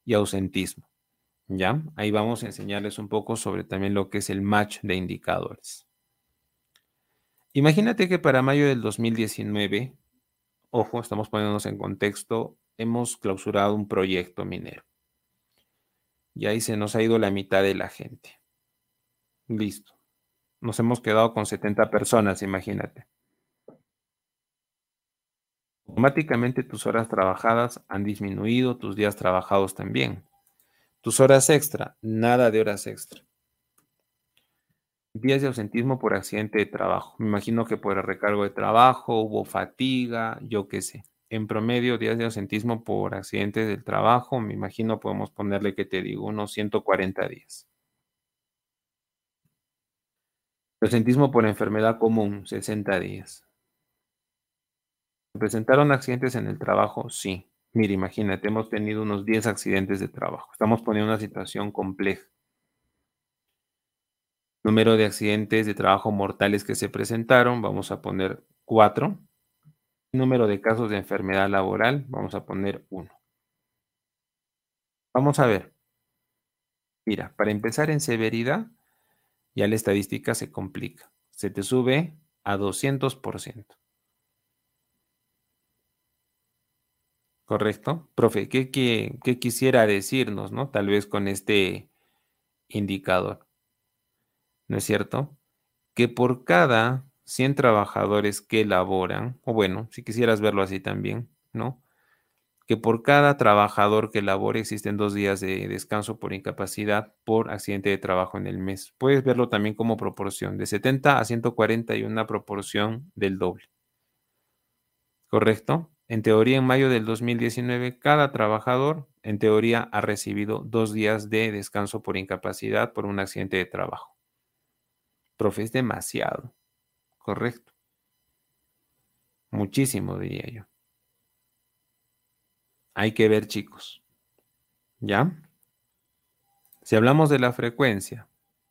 y ausentismo. ¿Ya? Ahí vamos a enseñarles un poco sobre también lo que es el match de indicadores. Imagínate que para mayo del 2019, ojo, estamos poniéndonos en contexto, hemos clausurado un proyecto minero. Y ahí se nos ha ido la mitad de la gente. Listo. Nos hemos quedado con 70 personas, imagínate. Automáticamente tus horas trabajadas han disminuido, tus días trabajados también. Tus horas extra, nada de horas extra. Días de ausentismo por accidente de trabajo. Me imagino que por el recargo de trabajo, hubo fatiga, yo qué sé. En promedio, días de ausentismo por accidente del trabajo, me imagino podemos ponerle, que te digo, unos 140 días. Ausentismo por enfermedad común, 60 días. ¿Se presentaron accidentes en el trabajo? Sí. Mira, imagínate, hemos tenido unos 10 accidentes de trabajo. Estamos poniendo una situación compleja. Número de accidentes de trabajo mortales que se presentaron, vamos a poner 4. Número de casos de enfermedad laboral, vamos a poner 1. Vamos a ver. Mira, para empezar en severidad, ya la estadística se complica. Se te sube a 200%. ¿Correcto? Profe, ¿qué, quisiera decirnos, no? Tal vez con este indicador. ¿No es cierto? Que por cada 100 trabajadores que laboran, o bueno, si quisieras verlo así también, ¿no? Que por cada trabajador que labore existen dos días de descanso por incapacidad por accidente de trabajo en el mes. Puedes verlo también como proporción, de 70 a 140 y una proporción del doble. ¿Correcto? En teoría, en mayo del 2019, cada trabajador, en teoría, ha recibido dos días de descanso por incapacidad por un accidente de trabajo. Profe, es demasiado. Correcto. Muchísimo, diría yo. Hay que ver, chicos. ¿Ya? Si hablamos de la frecuencia,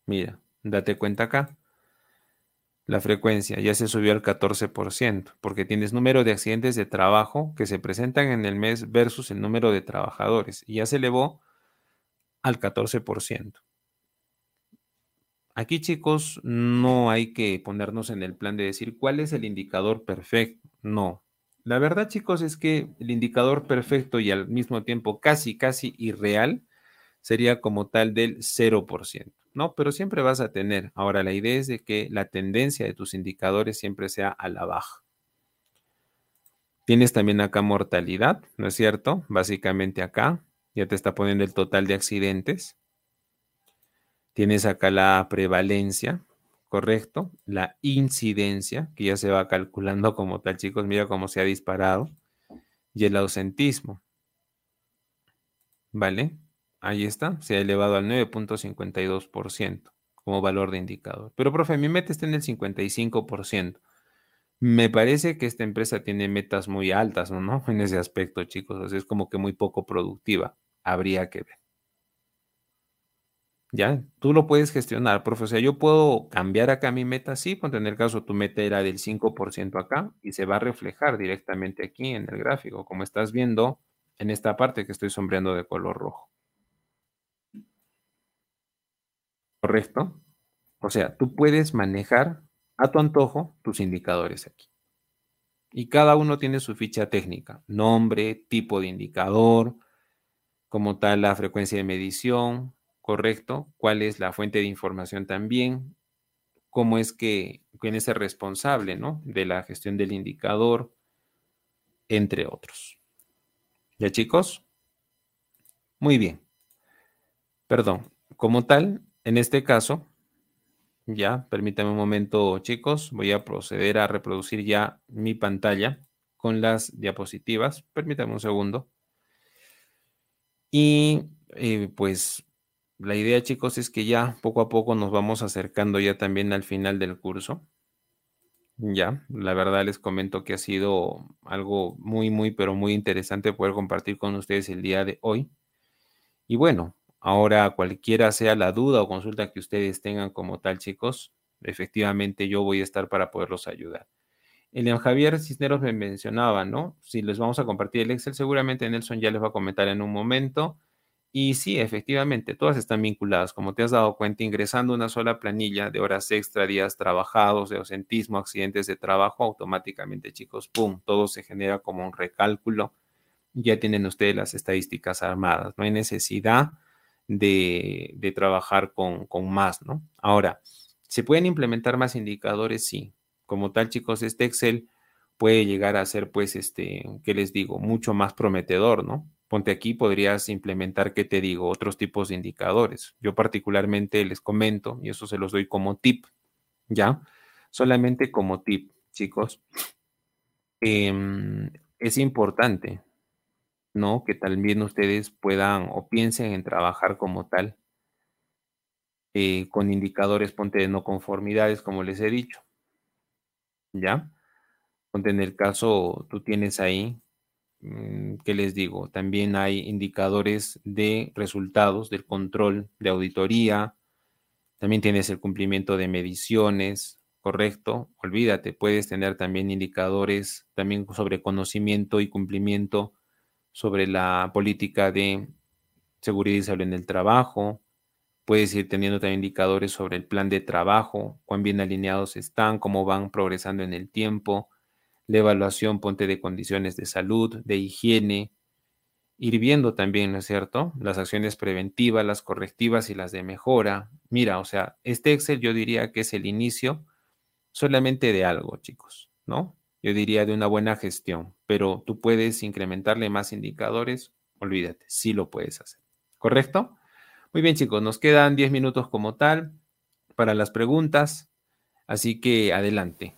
mira, date cuenta acá. La frecuencia ya se subió al 14%, porque tienes número de accidentes de trabajo que se presentan en el mes versus el número de trabajadores, y ya se elevó al 14%. Aquí, chicos, no hay que ponernos en el plan de decir cuál es el indicador perfecto. No, la verdad, chicos, es que el indicador perfecto y al mismo tiempo casi, casi irreal sería como tal del 0%, ¿no? Pero siempre vas a tener. Ahora, la idea es de que la tendencia de tus indicadores siempre sea a la baja. Tienes también acá mortalidad, ¿no es cierto? Básicamente acá ya te está poniendo el total de accidentes. Tienes acá la prevalencia, correcto, la incidencia, que ya se va calculando como tal, chicos, mira cómo se ha disparado, y el ausentismo. ¿Vale? Ahí está, se ha elevado al 9.52% como valor de indicador. Pero, profe, mi meta está en el 55%. Me parece que esta empresa tiene metas muy altas, ¿no? En ese aspecto, chicos. es como que muy poco productiva. Habría que ver. Ya, tú lo puedes gestionar, profe. O sea, yo puedo cambiar acá mi meta, sí, ponte en el caso tu meta era del 5% acá y se va a reflejar directamente aquí en el gráfico, como estás viendo en esta parte que estoy sombreando de color rojo. ¿Correcto? O sea, tú puedes manejar a tu antojo tus indicadores aquí. Y cada uno tiene su ficha técnica, nombre, tipo de indicador, como tal la frecuencia de medición, correcto, cuál es la fuente de información también, cómo es que quién es el responsable ¿no? de la gestión del indicador, entre otros. ¿Ya chicos? Muy bien. Perdón, como tal, en este caso, ya, permítame un momento chicos, voy a proceder a reproducir ya mi pantalla con las diapositivas. Permítame un segundo. Y eh, pues la idea, chicos, es que ya poco a poco nos vamos acercando ya también al final del curso. Ya, la verdad les comento que ha sido algo muy, muy, pero muy interesante poder compartir con ustedes el día de hoy. Y bueno, ahora cualquiera sea la duda o consulta que ustedes tengan como tal, chicos, efectivamente yo voy a estar para poderlos ayudar. Elian Javier Cisneros me mencionaba, ¿no? Si les vamos a compartir el Excel, seguramente Nelson ya les va a comentar en un momento. Y sí, efectivamente, todas están vinculadas. Como te has dado cuenta, ingresando una sola planilla de horas extra, días trabajados, de ausentismo, accidentes de trabajo, automáticamente, chicos, ¡pum! Todo se genera como un recálculo. Ya tienen ustedes las estadísticas armadas. No hay necesidad de, trabajar con, con más, ¿no? Ahora, ¿se pueden implementar más indicadores? Sí. Como tal, chicos, este Excel puede llegar a ser, pues, este, ¿qué les digo? Mucho más prometedor, ¿no? Ponte aquí, podrías implementar, ¿qué te digo? Otros tipos de indicadores. Yo particularmente les comento, y eso se los doy como tip, ¿ya? Solamente como tip, chicos. Em, es importante, ¿no? Que también ustedes puedan o piensen en trabajar como tal, eh, con indicadores, ponte de no conformidades, como les he dicho, ¿ya? Ponte en el caso, tú tienes ahí ¿qué les digo? También hay indicadores de resultados del control de auditoría. También tienes el cumplimiento de mediciones, ¿correcto? Olvídate, puedes tener también indicadores también sobre conocimiento y cumplimiento sobre la política de seguridad y salud en el trabajo. Puedes ir teniendo también indicadores sobre el plan de trabajo, cuán bien alineados están, cómo van progresando en el tiempo la evaluación, ponte de condiciones de salud, de higiene, ir viendo también, ¿no es cierto? Las acciones preventivas, las correctivas y las de mejora. Mira, o sea, este Excel yo diría que es el inicio solamente de algo, chicos, ¿no? Yo diría de una buena gestión, pero tú puedes incrementarle más indicadores, olvídate, sí lo puedes hacer. ¿Correcto? Muy bien, chicos, nos quedan 10 minutos como tal para las preguntas, así que adelante.